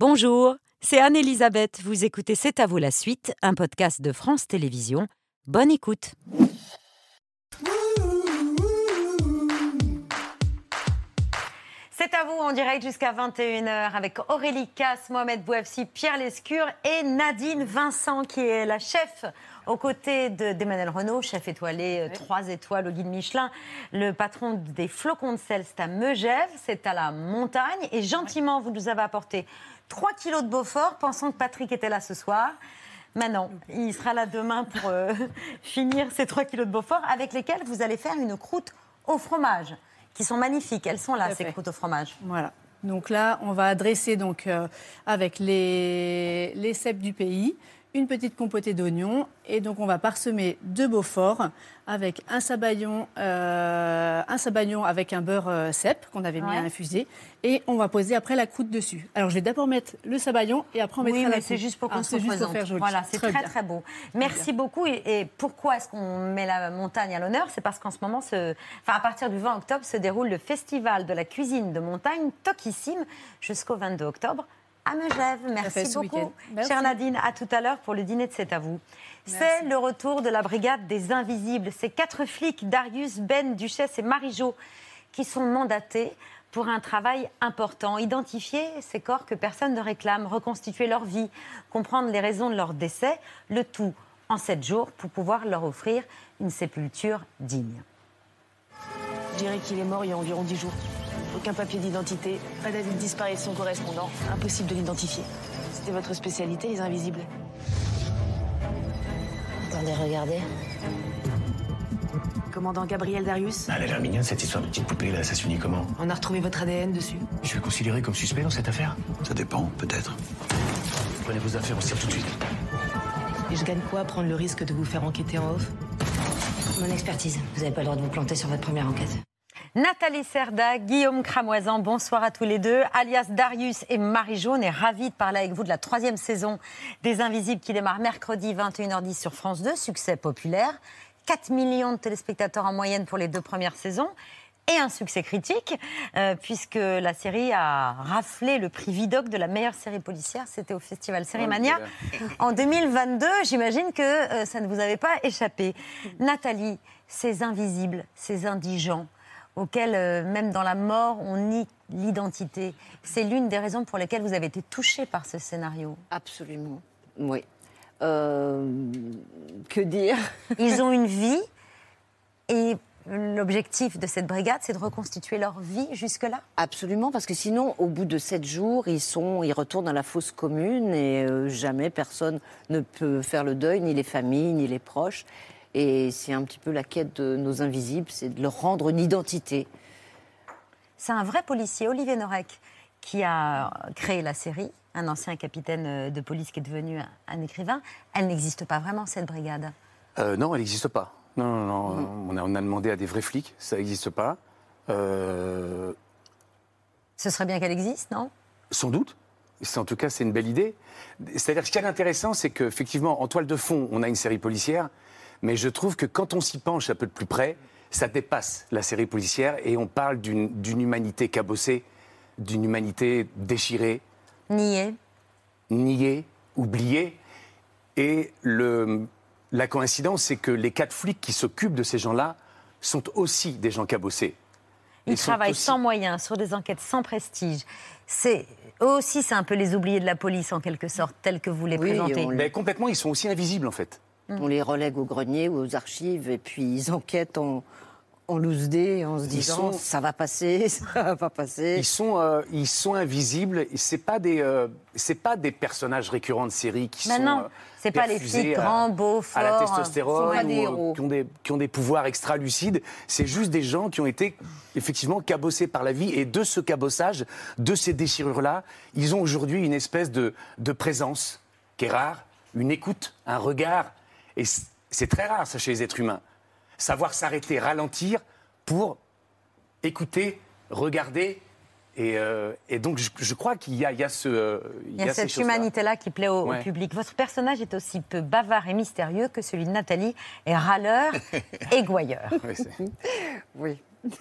Bonjour, c'est Anne-Elisabeth. Vous écoutez C'est à vous la suite, un podcast de France Télévisions. Bonne écoute. C'est à vous en direct jusqu'à 21h avec Aurélie Casse, Mohamed Bouafsi, Pierre Lescure et Nadine Vincent qui est la chef aux côtés d'Emmanuel Renault, chef étoilé 3 étoiles au guide Michelin. Le patron des flocons de sel, c'est à Megève, c'est à la montagne. Et gentiment, vous nous avez apporté 3 kilos de Beaufort, pensant que Patrick était là ce soir. Maintenant, il sera là demain pour euh, finir ces 3 kilos de Beaufort avec lesquels vous allez faire une croûte au fromage qui sont magnifiques. Elles sont là, ces croûtes au fromage. Voilà. Donc là, on va adresser donc, euh, avec les, les cèpes du pays, une petite compotée d'oignons. Et donc on va parsemer deux Beaufort avec un sabayon, euh, un sabayon avec un beurre euh, cèpe qu'on avait mis à infuser. Et on va poser après la croûte dessus. Alors je vais d'abord mettre le sabayon et après on mettra oui, la mais c'est juste pour qu'on ah, se juste faire joli. Voilà, c'est très très, beau. Merci beaucoup. Et, pourquoi est-ce qu'on met la montagne à l'honneur? C'est parce qu'en ce moment, enfin, à partir du 20 octobre, se déroule le festival de la cuisine de montagne Tokissime jusqu'au 22 octobre à Megève. Merci beaucoup, chère Nadine. À tout à l'heure pour le dîner de C'est à vous. C'est le retour de la brigade des Invisibles. Ces quatre flics, Darius, Ben, Duchesse et Marie-Jo, qui sont mandatés pour un travail important. Identifier ces corps que personne ne réclame, reconstituer leur vie, comprendre les raisons de leur décès, le tout en sept jours pour pouvoir leur offrir une sépulture digne. Je dirais qu'il est mort il y a environ dix jours. Aucun papier d'identité, pas d'avis de disparition correspondant. Impossible de l'identifier. C'était votre spécialité, les invisibles. Attendez, regardez. Commandant Gabriel Darius Elle a l'air mignonne cette histoire de petite poupée là, ça s'unit comment? On a retrouvé votre ADN dessus. Je suis considéré comme suspect dans cette affaire? Ça dépend, peut-être. Prenez vos affaires, on se tire tout de suite. Et je gagne quoi à prendre le risque de vous faire enquêter en off? Mon expertise. Vous n'avez pas le droit de vous planter sur votre première enquête. Nathalie Serda, Guillaume Cramoisan, bonsoir à tous les deux, alias Darius et Marie Jaune, et ravi de parler avec vous de la troisième saison des Invisibles qui démarre mercredi 21h10 sur France 2, succès populaire, 4 millions de téléspectateurs en moyenne pour les deux premières saisons, et un succès critique, euh, puisque la série a raflé le prix Vidoc de la meilleure série policière. C'était au festival Sérimania en 2022. J'imagine que euh, ça ne vous avait pas échappé. Nathalie, ces invisibles, ces indigents, auquel, euh, même dans la mort, on nie l'identité. C'est l'une des raisons pour lesquelles vous avez été touché par ce scénario. Absolument, oui. Euh, que dire? Ils ont une vie et l'objectif de cette brigade, c'est de reconstituer leur vie jusque-là Absolument, parce que sinon, au bout de sept jours, ils, sont, ils retournent dans la fosse commune et euh, jamais personne ne peut faire le deuil, ni les familles, ni les proches. Et c'est un petit peu la quête de nos invisibles, c'est de leur rendre une identité. C'est un vrai policier, Olivier Norek, qui a créé la série, un ancien capitaine de police qui est devenu un, écrivain. Elle n'existe pas vraiment, cette brigade euh, Non, elle n'existe pas. Non, non, non. Mm. On, a, on, a, demandé à des vrais flics, ça n'existe pas. Euh... Ce serait bien qu'elle existe, non? Sans doute. En tout cas, c'est une belle idée. C'est-à-dire, ce qui est intéressant, c'est qu'effectivement, en toile de fond, on a une série policière, mais je trouve que quand on s'y penche un peu de plus près, ça dépasse la série policière et on parle d'une humanité cabossée, d'une humanité déchirée. Niée. Niée, oubliée. Et le, la coïncidence, c'est que les quatre flics qui s'occupent de ces gens-là sont aussi des gens cabossés. Ils, travaillent sans moyens, sur des enquêtes sans prestige. C'est eux aussi, c'est un peu les oubliés de la police en quelque sorte, tels que vous les présentez. Mais complètement, ils sont aussi invisibles en fait. Mm. On les relègue au grenier ou aux archives et puis ils enquêtent en, en loose day en se disant ça va passer, ça va pas passer. Ils sont, euh, ils sont invisibles. C'est pas des, euh, c'est pas des personnages récurrents de série qui sont. Non, euh, c'est pas les filles grands, beaux, forts. À la testostérone, ou, qui, ont des, qui ont des pouvoirs extra lucides. C'est juste des gens qui ont été effectivement cabossés par la vie et de ce cabossage, de ces déchirures-là, ils ont aujourd'hui une espèce de, de présence qui est rare, une écoute, un regard et c'est très rare, ça, chez les êtres humains. Savoir s'arrêter, ralentir pour écouter, regarder. Et, euh, donc, je, crois qu'il y, a, ce. il y a, cette humanité-là qui plaît au, public. Votre personnage est aussi peu bavard et mystérieux que celui de Nathalie, et râleur et gouailleur. oui.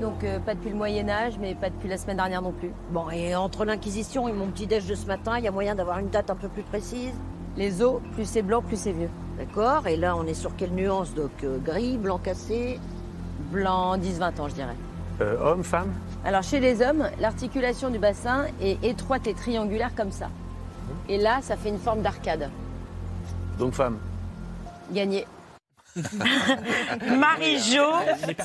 Donc euh, pas depuis le Moyen Âge, mais pas depuis la semaine dernière non plus. Bon, et entre l'Inquisition et mon petit déj de ce matin, il y a moyen d'avoir une date un peu plus précise? Les os, plus c'est blanc, plus c'est vieux. D'accord, et là on est sur quelle nuance Donc euh, gris, blanc cassé? Blanc 10-20 ans, je dirais. Euh, homme, femme? Alors chez les hommes, l'articulation du bassin est étroite et triangulaire comme ça. Et là, ça fait une forme d'arcade. Donc femme? Gagné. Marie-Jo,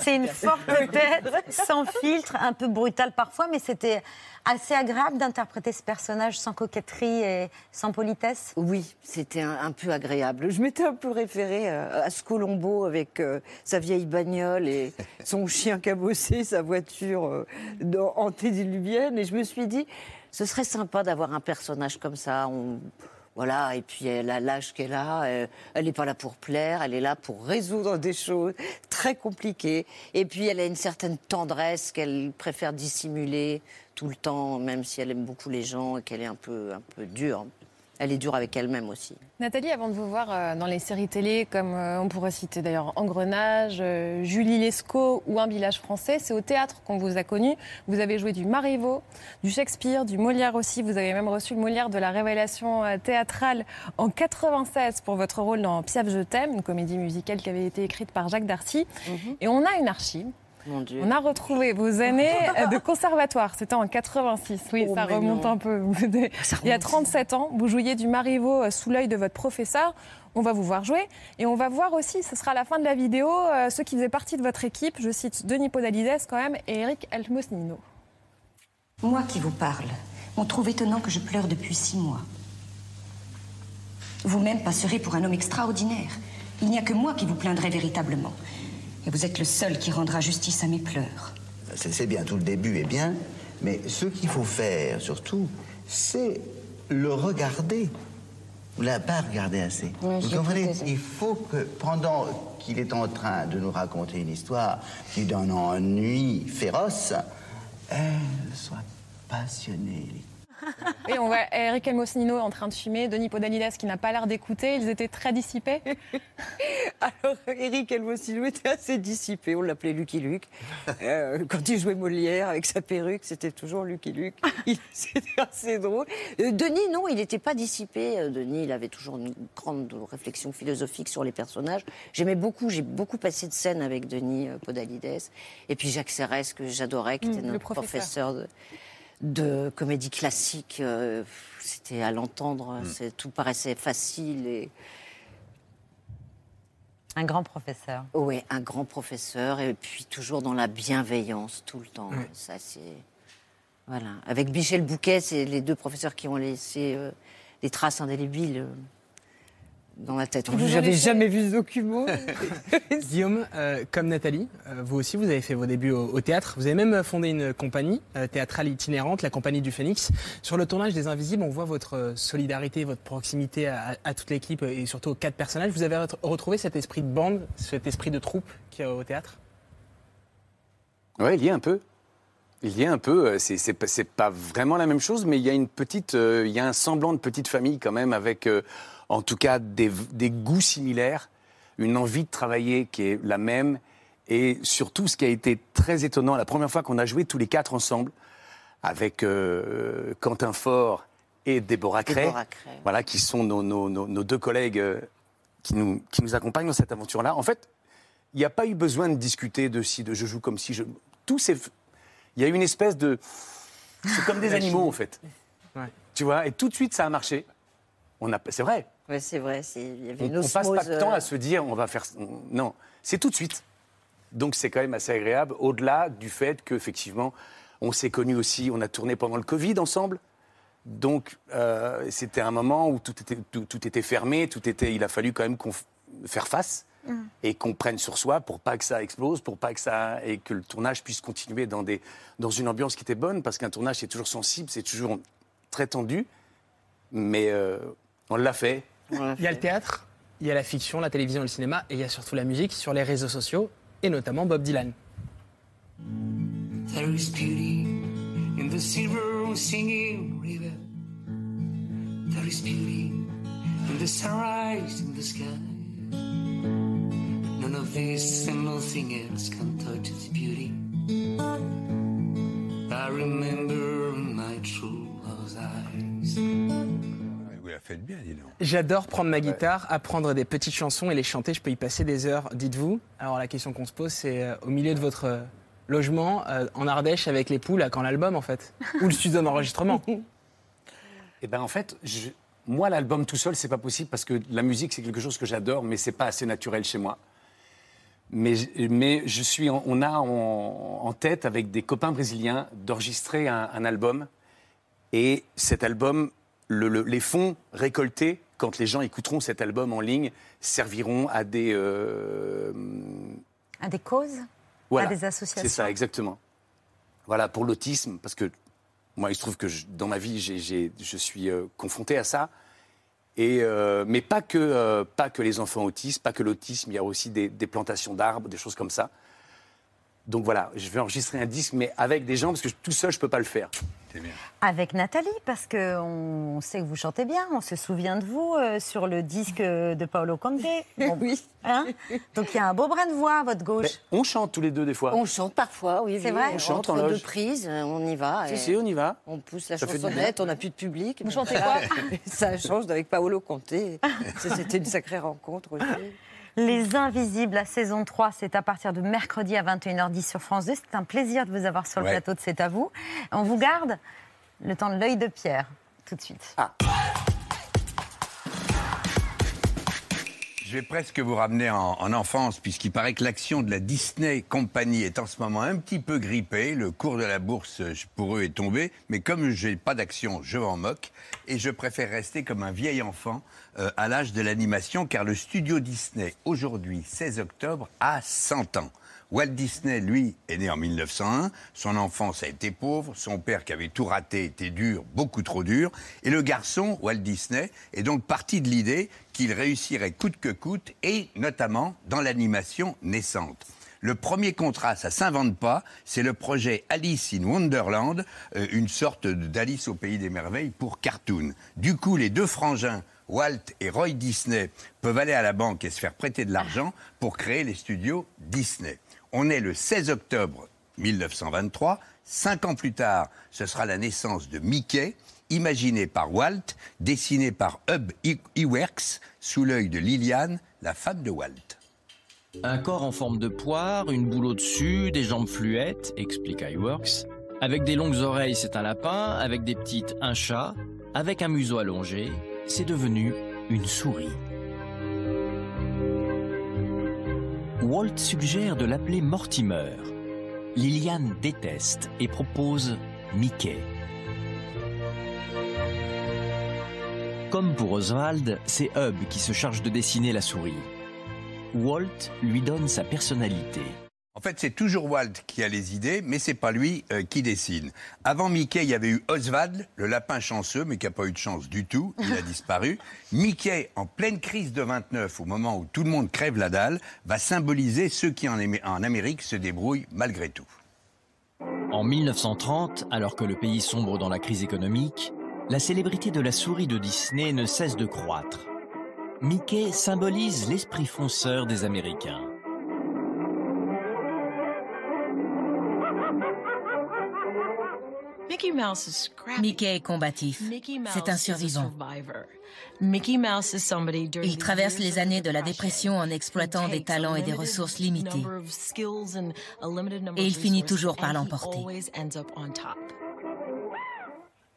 c'est une forte tête, sans filtre, un peu brutale parfois, mais c'était assez agréable d'interpréter ce personnage sans coquetterie et sans politesse. Oui, c'était un, peu agréable. Je m'étais un peu référée à, ce Colombo avec euh, sa vieille bagnole et son chien cabossé, sa voiture euh, antédiluvienne, et je me suis dit, ce serait sympa d'avoir un personnage comme ça. On, voilà, et puis elle a l'âge qu'elle a, euh, elle n'est pas là pour plaire, elle est là pour résoudre des choses très compliquées. Et puis elle a une certaine tendresse qu'elle préfère dissimuler tout le temps, même si elle aime beaucoup les gens et qu'elle est un peu, un peu dure elle est dure avec elle-même aussi. Nathalie, avant de vous voir euh, dans les séries télé, comme euh, on pourrait citer d'ailleurs Engrenage, euh, Julie Lescaut ou Un village français, c'est au théâtre qu'on vous a connu. Vous avez joué du Marivaux, du Shakespeare, du Molière aussi. Vous avez même reçu le Molière de la révélation théâtrale en 96 pour votre rôle dans Piaf, je t'aime, une comédie musicale qui avait été écrite par Jacques Darcy. Mhm. Et on a une archive on a retrouvé vos années de conservatoire. C'était en 86. Oui, oh, ça remonte un peu. Il y a 37 ans, vous jouiez du Marivaux euh, sous l'œil de votre professeur. On va vous voir jouer. Et on va voir aussi, ce sera à la fin de la vidéo, euh, ceux qui faisaient partie de votre équipe. Je cite Denis Podalides quand même et Eric Elmosnino. Moi qui vous parle, on trouve étonnant que je pleure depuis six mois. Vous-même passerez pour un homme extraordinaire. Il n'y a que moi qui vous plaindrai véritablement. Et vous êtes le seul qui rendra justice à mes pleurs. C'est bien, tout le début est bien, mais ce qu'il faut faire surtout, c'est le regarder. Vous ne l'avez pas regardé assez. vous comprenez Il faut que pendant qu'il est en train de nous raconter une histoire qui donne ennui féroce, elle soit passionnée, et on voit Eric Elmosnino en train de fumer, Denis Podalides qui n'a pas l'air d'écouter. Ils étaient très dissipés. Alors, Eric Elmosnino était assez dissipé. On l'appelait Lucky Luke. Euh, quand il jouait Molière avec sa perruque, c'était toujours Lucky Luke. C'était assez drôle. Euh, Denis, non, il n'était pas dissipé. Euh, Denis, il avait toujours une grande réflexion philosophique sur les personnages. J'aimais beaucoup, j'ai beaucoup passé de scènes avec Denis Podalides. Et puis Jacques Serres, que j'adorais, qui mmh, était notre professeur de de comédie classique. Euh, c'était à l'entendre, mm. tout paraissait facile et. Un grand professeur. Oui, un grand professeur et puis toujours dans la bienveillance tout le temps. Ça c'est voilà. Avec Michel Bouquet, c'est les deux professeurs qui ont laissé euh, des traces indélébiles. Euh, dans la tête. J'avais jamais vu ce document. Guillaume, euh, comme Nathalie, euh, vous aussi, vous avez fait vos débuts au, théâtre. Vous avez même fondé une compagnie euh, théâtrale itinérante, la Compagnie du Phénix. Sur le tournage des Invisibles, on voit votre solidarité, votre proximité à, toute l'équipe et surtout aux quatre personnages. Vous avez retrouvé cet esprit de bande, cet esprit de troupe qu'il y a au théâtre? Oui, il y a un peu. Il y a un peu, c'est pas vraiment la même chose, mais il y a une petite, il y a un semblant de petite famille quand même avec en tout cas des, goûts similaires, une envie de travailler qui est la même, et surtout ce qui a été très étonnant, la première fois qu'on a joué tous les quatre ensemble, avec euh, Quentin Fort et Déborah Cray, voilà, qui sont nos, deux collègues euh, qui, nous, qui nous accompagnent dans cette aventure-là. En fait, il n'y a pas eu besoin de discuter de si, de je joue comme si je. Tout c'est. Il y a eu une espèce de. C'est comme des animaux, en fait. Tu vois, et tout de suite, ça a marché. On a... C'est vrai. Oui, c'est vrai. Il y avait on, ne passe pas de temps à se dire on va faire. Non, c'est tout de suite. Donc c'est quand même assez agréable, au-delà du fait qu'effectivement, on s'est connus aussi, on a tourné pendant le Covid ensemble. Donc euh, c'était un moment où tout était, tout, était fermé, tout était, il a fallu quand même qu'on faire face mm. et qu'on prenne sur soi pour pas que ça explose, pour pas que ça et que le tournage puisse continuer dans des dans une ambiance qui était bonne parce qu'un tournage c'est toujours sensible, c'est toujours très tendu, mais euh, on l'a fait, il y a le théâtre, il y a la fiction, la télévision et le cinéma, et il y a surtout la musique sur les réseaux sociaux, et notamment Bob Dylan. There is beauty in the silver singing river. There is beauty in the sunrise in the sky. None of this and nothing else can touch its beauty. I remember my true love's eyes. Vous la faites bien, dis donc. J'adore prendre ma guitare, apprendre des petites chansons et les chanter. Je peux y passer des heures, dites-vous. Alors la question qu'on se pose, c'est euh, au milieu de votre euh, logement, euh, en Ardèche, avec les poules, à quand l'album en fait? Ou le studio d'enregistrement? Eh ben en fait, je- moi l'album tout seul c'est pas possible parce que la musique c'est quelque chose que j'adore, mais c'est pas assez naturel chez moi. Mais, mais je suis, en- on a en, en tête avec des copains brésiliens d'enregistrer un, un album et cet album, le- le- les fonds récoltés quand les gens écouteront cet album en ligne serviront à des euh, À des causes voilà, À des associations C'est ça, exactement. Voilà, pour l'autisme, parce que moi, il se trouve que je- dans ma vie, je suis euh, confronté à ça. Et, euh, mais pas que, pas que les enfants autistes, pas que l'autisme, il y a aussi des, des plantations d'arbres, des choses comme ça. Donc voilà, je vais enregistrer un disque, mais avec des gens, parce que tout seul, je ne peux pas le faire. Avec Nathalie, parce qu'on sait que vous chantez bien, on se souvient de vous euh, sur le disque de Paolo Conte. oui. Donc il y a un beau brin de voix à votre gauche. Mais on chante tous les deux des fois. On chante parfois, oui. C'est oui. vrai On chante en Entre deux loge. prises, on y va. Si, et si, on y va. On pousse la chansonnette, on n'a plus de public. Vous chantez quoi? Ça change avec Paolo Conte. C'était une sacrée rencontre aussi. Les Invisibles, la saison 3, c'est à partir de mercredi à 21h10 sur France 2. C'est un plaisir de vous avoir sur le Ouais. plateau de C'est à vous. On vous garde le temps de l'œil de Pierre, tout de suite. Je vais presque vous ramener en, en enfance, puisqu'il paraît que l'action de la Disney Company est en ce moment un petit peu grippée. Le cours de la bourse, pour eux, est tombé. Mais comme je n'ai pas d'action, je m'en moque. Et je préfère rester comme un vieil enfant euh, à l'âge de l'animation, car le studio Disney, aujourd'hui, 16 octobre, a 100 ans. Walt Disney, lui, est né en 1901. Son enfance a été pauvre. Son père, qui avait tout raté, était dur, beaucoup trop dur. Et le garçon, Walt Disney, est donc parti de l'idée qu'il réussirait coûte que coûte, et notamment dans l'animation naissante. Le premier contrat, ça s'invente pas, c'est le projet Alice in Wonderland, euh, une sorte d'Alice au pays des merveilles pour cartoon. Du coup, les deux frangins, Walt et Roy Disney, peuvent aller à la banque et se faire prêter de l'argent pour créer les studios Disney. On est le 16 octobre 1923. Cinq ans plus tard, ce sera la naissance de Mickey, imaginé par Walt, dessiné par Hub Iwerks, sous l'œil de Liliane, la femme de Walt. Un corps en forme de poire, une boule au-dessus, des jambes fluettes, explique iWorks. Avec des longues oreilles, c'est un lapin, avec des petites, un chat, avec un museau allongé, c'est devenu une souris. Walt suggère de l'appeler Mortimer. Liliane déteste et propose Mickey. Comme pour Oswald, c'est Hub qui se charge de dessiner la souris. Walt lui donne sa personnalité. En fait, c'est toujours Walt qui a les idées, mais c'est pas lui euh, qui dessine. Avant Mickey, il y avait eu Oswald, le lapin chanceux, mais qui n'a pas eu de chance du tout. Il a disparu. Mickey, en pleine crise de 29, au moment où tout le monde crève la dalle, va symboliser ceux qui en, en Amérique se débrouillent malgré tout. En 1930, alors que le pays sombre dans la crise économique, la célébrité de la souris de Disney ne cesse de croître. Mickey symbolise l'esprit fonceur des Américains. Mickey est combatif. C'est un survivant. Il traverse les années de la dépression en exploitant des talents et des ressources limitées. Et il finit toujours par l'emporter.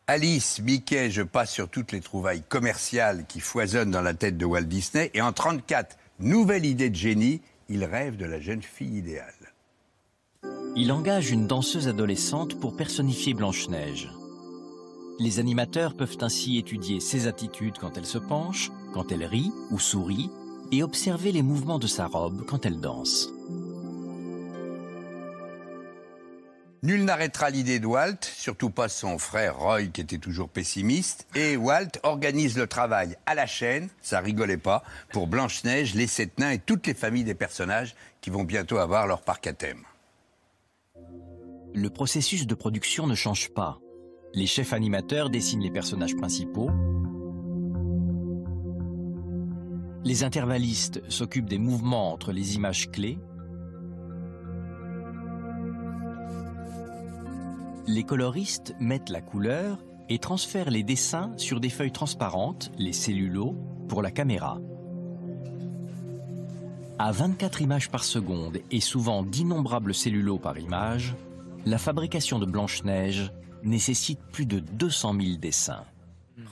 Alice, Mickey, je passe sur toutes les trouvailles commerciales qui foisonnent dans la tête de Walt Disney. Et en 34, nouvelle idée de génie, il rêve de la jeune fille idéale. Il engage une danseuse adolescente pour personnifier Blanche-Neige. Les animateurs peuvent ainsi étudier ses attitudes quand elle se penche, quand elle rit ou sourit, et observer les mouvements de sa robe quand elle danse. Nul n'arrêtera l'idée de Walt, surtout pas son frère Roy qui était toujours pessimiste. Et Walt organise le travail à la chaîne, ça rigolait pas, pour Blanche-Neige, les sept nains et toutes les familles des personnages qui vont bientôt avoir leur parc à thème. Le processus de production ne change pas. Les chefs animateurs dessinent les personnages principaux. Les intervallistes s'occupent des mouvements entre les images clés. les coloristes mettent la couleur et transfèrent les dessins sur des feuilles transparentes, les cellulos, pour la caméra. À 24 images par seconde et souvent d'innombrables cellulos par image, la fabrication de Blanche-Neige nécessite plus de 200 000 dessins.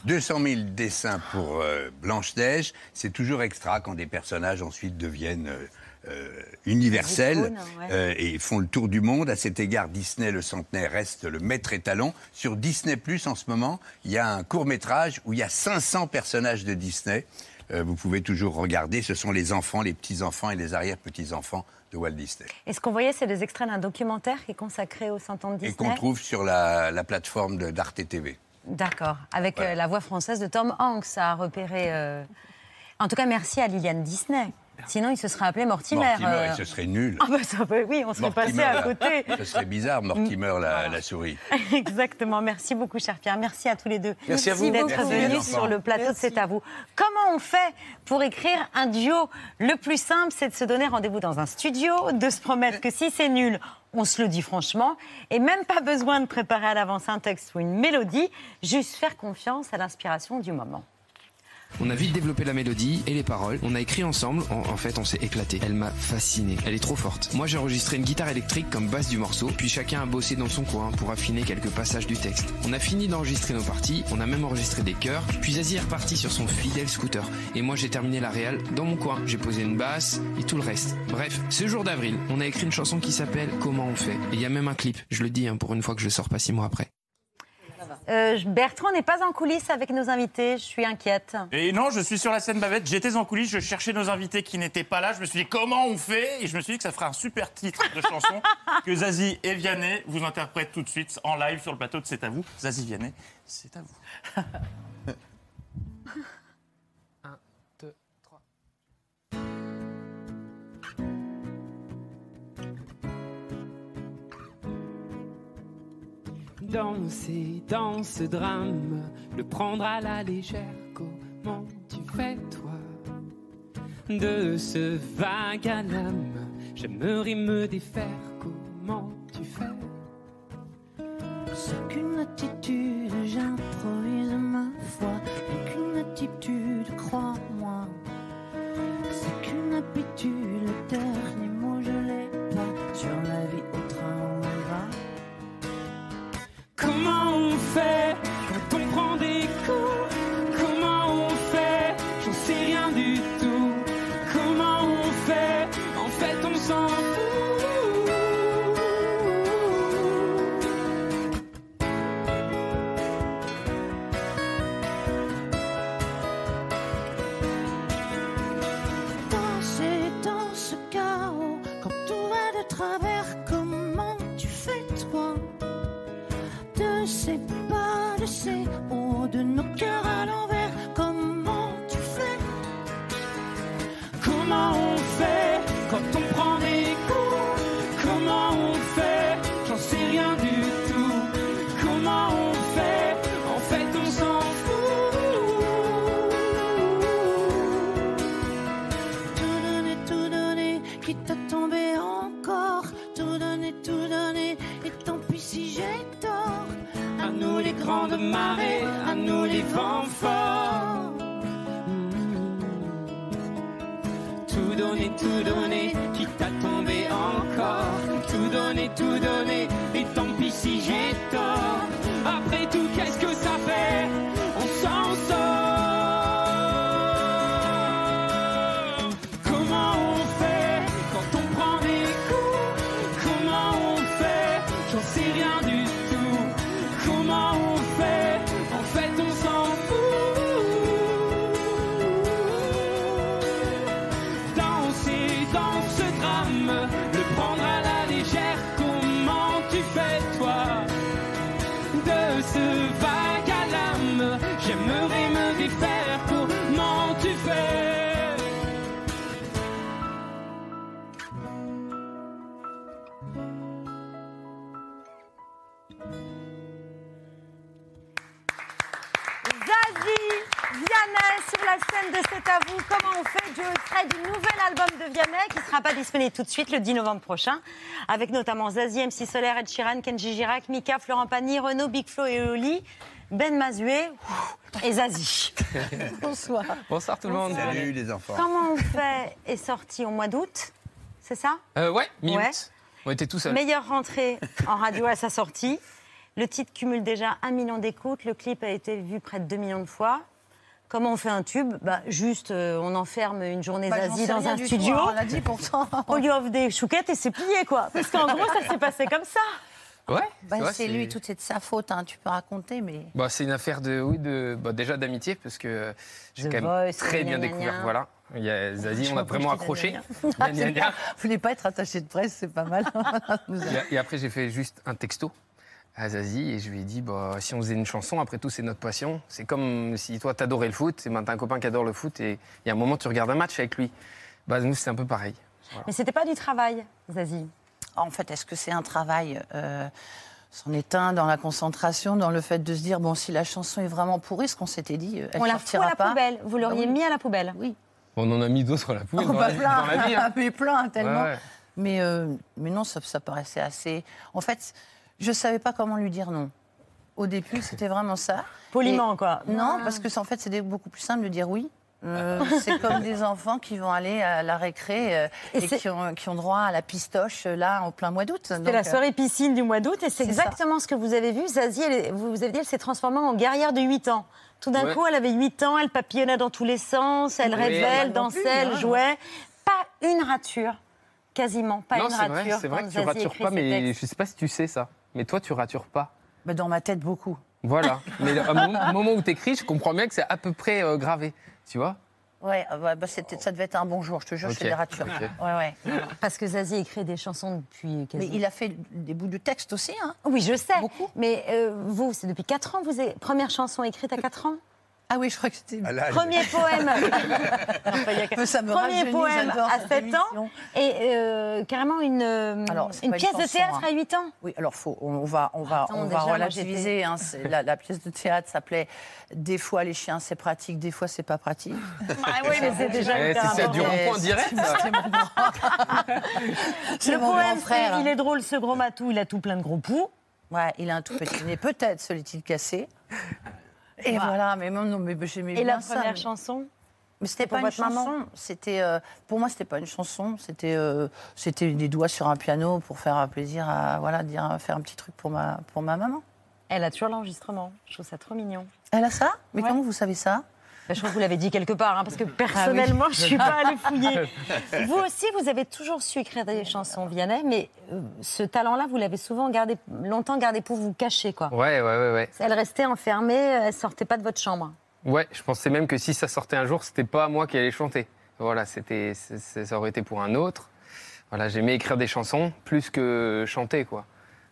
200 000 dessins pour euh, Blanche-Neige, c'est toujours extra quand des personnages ensuite deviennent euh, euh, universels ouais. euh, et font le tour du monde. À cet égard, Disney, le centenaire, reste le maître étalon. Sur Disney Plus, en ce moment, il y a un court métrage où il y a 500 personnages de Disney. Euh, vous pouvez toujours regarder. Ce sont les enfants, les petits-enfants et les arrière-petits-enfants de Walt Disney. Et ce qu'on voyait, c'est des extraits d'un documentaire qui est consacré aux 100 ans de Et Disney. qu'on trouve sur la, la plateforme d'Arte TV. D'accord, avec euh, la voix française de Tom Hanks à repérer. euh. En tout cas, merci à Liliane Disney. Sinon, il se serait appelé Mortimer. Mortimer, euh. et ce serait nul. Ah bah ça, peut- oui, on serait passé à côté. Ce serait bizarre, Mortimer, la, la souris. Exactement. Merci beaucoup, cher Pierre. Merci à tous les deux. Merci à vous. d'être venus sur le plateau de C'est à vous. Comment on fait pour écrire un duo Le plus simple, c'est de se donner rendez-vous dans un studio, de se promettre que si c'est nul, on se le dit franchement, et même pas besoin de préparer à l'avance un texte ou une mélodie, juste faire confiance à l'inspiration du moment. On a vite développé la mélodie et les paroles. On a écrit ensemble. En, fait, on s'est éclaté. Elle m'a fasciné. Elle est trop forte. Moi, j'ai enregistré une guitare électrique comme base du morceau. Puis chacun a bossé dans son coin pour affiner quelques passages du texte. On a fini d'enregistrer nos parties. On a même enregistré des chœurs. Puis Zazie est reparti sur son fidèle scooter. Et moi, j'ai terminé la réal dans mon coin. J'ai posé une basse et tout le reste. Bref, ce jour d'avril, on a écrit une chanson qui s'appelle Comment on fait? Et il y a même un clip. Je le dis hein, pour une fois que je sors pas six mois après. Euh, Bertrand n'est pas en coulisses avec nos invités, je suis inquiète. Et non, je suis sur la scène bavette, j'étais en coulisses, je cherchais nos invités qui n'étaient pas là, je me suis dit comment on fait? Et je me suis dit que ça ferait un super titre de chanson que Zazie et Vianney vous interprètent tout de suite en live sur le plateau de C'est à vous. Zazie Vianney, c'est à vous. Danser dans ce drame, le prendre à la légère, comment tu fais toi? De ce vague à j'aimerais me défaire, comment tu fais? C'est qu'une attitude, j'improvise ma foi. Sera disponible tout de suite le 10 novembre prochain, avec notamment Zazie, MC Solaire, Ed Sheeran, Kenji Girac, Mika, Florent Pagny, Renaud, Big Flo et Oli, Ben Mazué et Zazie. Bonsoir. Bonsoir tout le monde. Salut les enfants. Comment on fait est sorti au mois d'août, c'est ça? Euh, ouais, mi-août. Ouais. On était tout seuls. Meilleure rentrée en radio à sa sortie. Le titre cumule déjà un million d'écoutes. Le clip a été vu près de 2 millions de fois. Comment on fait un tube? Bah, Juste, euh, on enferme une journée Bah, sais dans un studio. tout, hein, on l'a dit pourtant. On lui offre des chouquettes et c'est plié, quoi. Parce qu'en gros, ça s'est passé comme ça. Ouais, Bah, c'est lui, tout est de sa faute, hein, tu peux raconter, mais. Bah, c'est une affaire de, oui, de, bah, déjà d'amitié, parce que j'ai The quand même Voice, très bien gna, découvert. gna. Voilà. Il y a Zazie, on a vraiment accroché. gna. Vous voulez pas être attaché de presse, c'est pas mal. Et, et après, j'ai fait juste un texto à Zazie et je lui ai dit bah, si on faisait une chanson, après tout, c'est notre passion. C'est comme si toi, t'adorais le foot, et ben, t'as un copain qui adore le foot et il y a un moment, tu regardes un match avec lui. Bah, nous, c'est un peu pareil. Voilà. Mais c'était pas du travail, Zazie. En fait, est-ce que c'est un travail euh, C'en est un dans la concentration, dans le fait de se dire bon, si la chanson est vraiment pourrie, ce qu'on s'était dit, euh, elle on la fout à la pas. poubelle. Vous l'auriez oui. mis à la poubelle Oui. On en a mis d'autres à la poubelle Oh, dans, bah, la, plein, dans la vie. hein. mais plein, tellement. Ouais, ouais. Mais, euh, mais non, ça, ça paraissait assez. En fait, je ne savais pas comment lui dire non. Au début, c'était vraiment ça. Poliment, Et- quoi. Non, Ah. parce que c'est- en fait, c'était beaucoup plus simple de dire oui. Euh, c'est comme des enfants qui vont aller à la récré euh, Et et, c'est- qui, ont, qui ont droit à la pistoche euh, là en plein mois d'août. C'était la soirée piscine du mois d'août et c'est c'est ça. exactement ce que vous avez vu. Zazie, elle vous vous avez dit, elle s'est transformée en guerrière de 8 ans. Tout d'un Ouais. coup, elle avait 8 ans, elle papillonnait dans tous les sens, elle Oui. rêvait, elle plus, dansait, elle jouait. Pas une rature, quasiment pas non, une c'est rature. vrai, c'est vrai que tu ratures pas, mais je sais pas si tu sais ça. Mais toi, tu ratures pas. Mais dans ma tête, beaucoup. Voilà. Mais au moment- où tu écris, je comprends bien que c'est à peu près euh, gravé. Tu vois Ouais, euh, bah, bah, c'était- ça devait être un bon jour, je te jure, je Ok, fais des ratures. Ouais, ouais. Parce que Zazie écrit des chansons depuis Mais quasi... il a fait des bouts de texte aussi, hein Oui, je sais. Mais euh, vous, c'est depuis 4 ans, vous avez... Première chanson écrite à 4 ans? Ah oui, je crois que c'était. Premier poème. Enfin, il y a que- Ça me Premier poème à cette 7 ans et euh, carrément une, euh, Alors, une pièce de chanson, théâtre hein. à 8 ans. Oui, alors faut, on va, on va, Attends, on va relativiser. hein, la, la pièce de théâtre s'appelait Des fois les chiens c'est pratique, des fois c'est pas pratique. Ah oui, mais c'est déjà Eh, c'est ça, du important. rond-point direct, Le mon poème, frère. il est drôle ce gros matou, il a tout plein de gros poux. Ouais, il a un tout petit nez, peut-être se l'est-il cassé. Et Ouais. voilà, mais non, mais j'aimais Et bien la ça, première mais- chanson Mais c'était pas une chanson. C'était, euh, pour moi, c'était pas une chanson. C'était, euh, c'était des doigts sur un piano pour faire plaisir à, voilà, dire, faire un petit truc pour ma, pour ma maman. Elle a toujours l'enregistrement. Je trouve ça trop mignon. Elle a ça? Mais Ouais. comment vous savez ça? Je crois que vous l'avez dit quelque part, hein, parce que personnellement, je ne suis pas allée fouiller. Vous aussi, vous avez toujours su écrire des chansons, Vianney, mais euh, ce talent-là, vous l'avez souvent gardé, longtemps gardé pour vous cacher, quoi. Ouais, ouais, ouais, ouais. Elle restait enfermée, elle sortait pas de votre chambre. Ouais, je pensais même que si ça sortait un jour, c'était pas moi qui allais chanter. Voilà, c'était, ça aurait été pour un autre. Voilà, j'aimais écrire des chansons plus que chanter, quoi.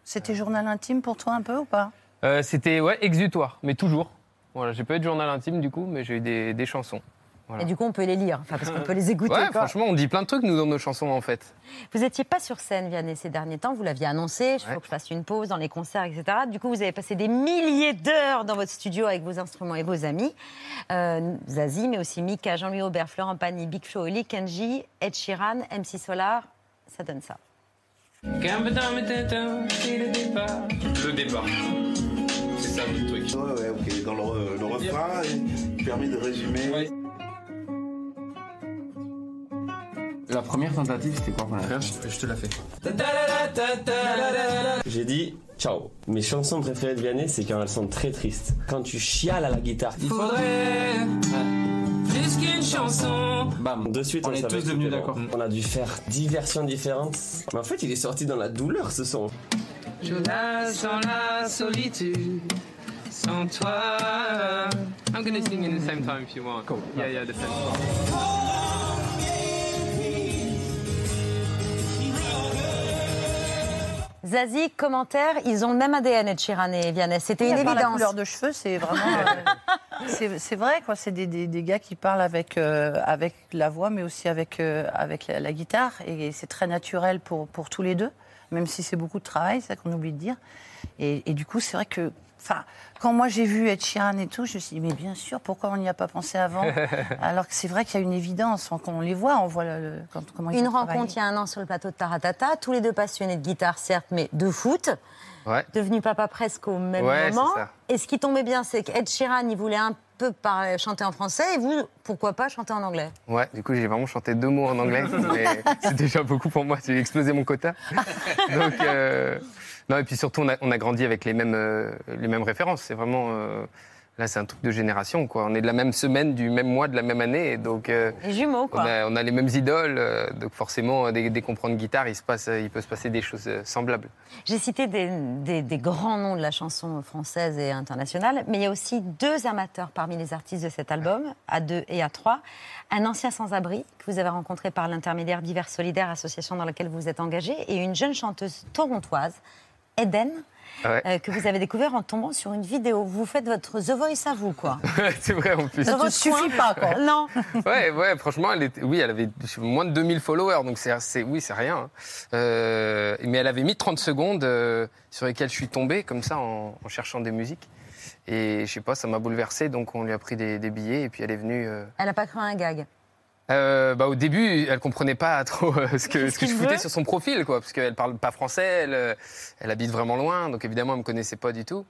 C'était journal intime pour toi un peu ou pas? Euh, c'était ouais, exutoire, mais toujours. Voilà, j'ai pas eu de journal intime du coup, mais j'ai eu des, des chansons. Voilà. Et du coup, on peut les lire, enfin, parce qu'on peut les écouter. Ouais, quoi. franchement, on dit plein de trucs nous dans nos chansons en fait. Vous n'étiez pas sur scène, Vianney, ces derniers temps. Vous l'aviez annoncé. Il faut Ouais. que je fasse une pause dans les concerts, etc. Du coup, vous avez passé des milliers d'heures dans votre studio avec vos instruments et vos amis. Euh, Zazie, mais aussi Mika, Jean-Louis Aubert, Florent Pagny, Big Flo, Oli, Kenji, Ed Sheeran, MC Solar. Ça donne ça. Le départ. Le départ. C'est ça notre truc. Ouais, ouais, ok. Dans le, le refrain, il permet de résumer. La première tentative, c'était quoi je, je te la fais. J'ai dit ciao. Mes chansons préférées de Vianney, c'est quand elles sont très tristes. Quand tu chiales à la guitare. Il faudrait plus qu'une chanson. Bam. De suite, On on, est tous devenus d'accord. On a dû faire dix versions différentes. Mais en fait, il est sorti dans la douleur ce son. Je nage dans la solitude. Sans toi. I'm gonna sing in the same time if you want. Cool. Yeah, yeah, the same time. Zazie, commentaire, ils ont le même ADN, Ed Sheeran et Vianney. C'était une part La évidence. couleur de cheveux, c'est vraiment. euh, c'est vrai, quoi. C'est des, des- des gars qui parlent avec, euh, avec la voix, mais aussi avec, euh, avec la, la guitare. Et c'est très naturel pour, pour tous les deux, même si c'est beaucoup de travail, c'est ça qu'on oublie de dire. Et, et du coup, c'est vrai que Enfin, quand moi j'ai vu Ed Sheeran et tout, je me suis dit, mais bien sûr, pourquoi on n'y a pas pensé avant Alors que c'est vrai qu'il y a une évidence. Quand on les voit, on voit le, le- quand- comment ils Une travaillé. rencontre il y a un an sur le plateau de Taratata, tous les deux passionnés de guitare, certes, mais de foot. Ouais. Devenu papa presque au même Ouais, moment. Et ce qui tombait bien, c'est qu'Ed Sheeran, il voulait un peu par- chanter en français, et vous, pourquoi pas chanter en anglais? Ouais, du coup, j'ai vraiment chanté deux mots en anglais, c'est déjà beaucoup pour moi. J'ai explosé mon quota. Donc, euh, non, et puis surtout, on a, on a grandi avec les mêmes, euh, les mêmes références. C'est vraiment. euh, là, c'est un truc de génération, quoi. On est de la même semaine, du même mois, de la même année. Donc, euh, Les jumeaux, quoi. on a, on a les mêmes idoles. euh, donc, forcément, dès, dès qu'on prend une guitare, il, se passe, il peut se passer des choses euh, semblables. J'ai cité des, des- des grands noms de la chanson française et internationale, mais il y a aussi deux amateurs parmi les artistes de cet album, à deux et à trois. Un ancien sans-abri que vous avez rencontré par l'intermédiaire d'Hiver Solidaire, association dans laquelle vous êtes engagé, et une jeune chanteuse torontoise, Eden, Ouais. euh, que vous avez découvert en tombant sur une vidéo. Vous faites votre The Voice à vous, quoi. c'est vrai, en plus. Ça te suffit pas, quoi. Non. ouais, ouais, franchement, elle était, oui, elle avait moins de 2000 followers, donc c'est, c'est- oui, c'est rien. hein. Euh, mais elle avait mis 30 secondes euh, sur lesquelles je suis tombé, comme ça, en, en cherchant des musiques. Et je sais pas, ça m'a bouleversé, donc on lui a pris des, des billets, et puis elle est venue. euh, Elle n'a pas cru à un gag. Euh, bah, au début, elle comprenait pas trop euh, ce que, Qu'est-ce ce que je foutais sur son profil, quoi, parce qu'elle parle pas français, elle, euh, elle habite vraiment loin, donc évidemment, elle me connaissait pas du tout.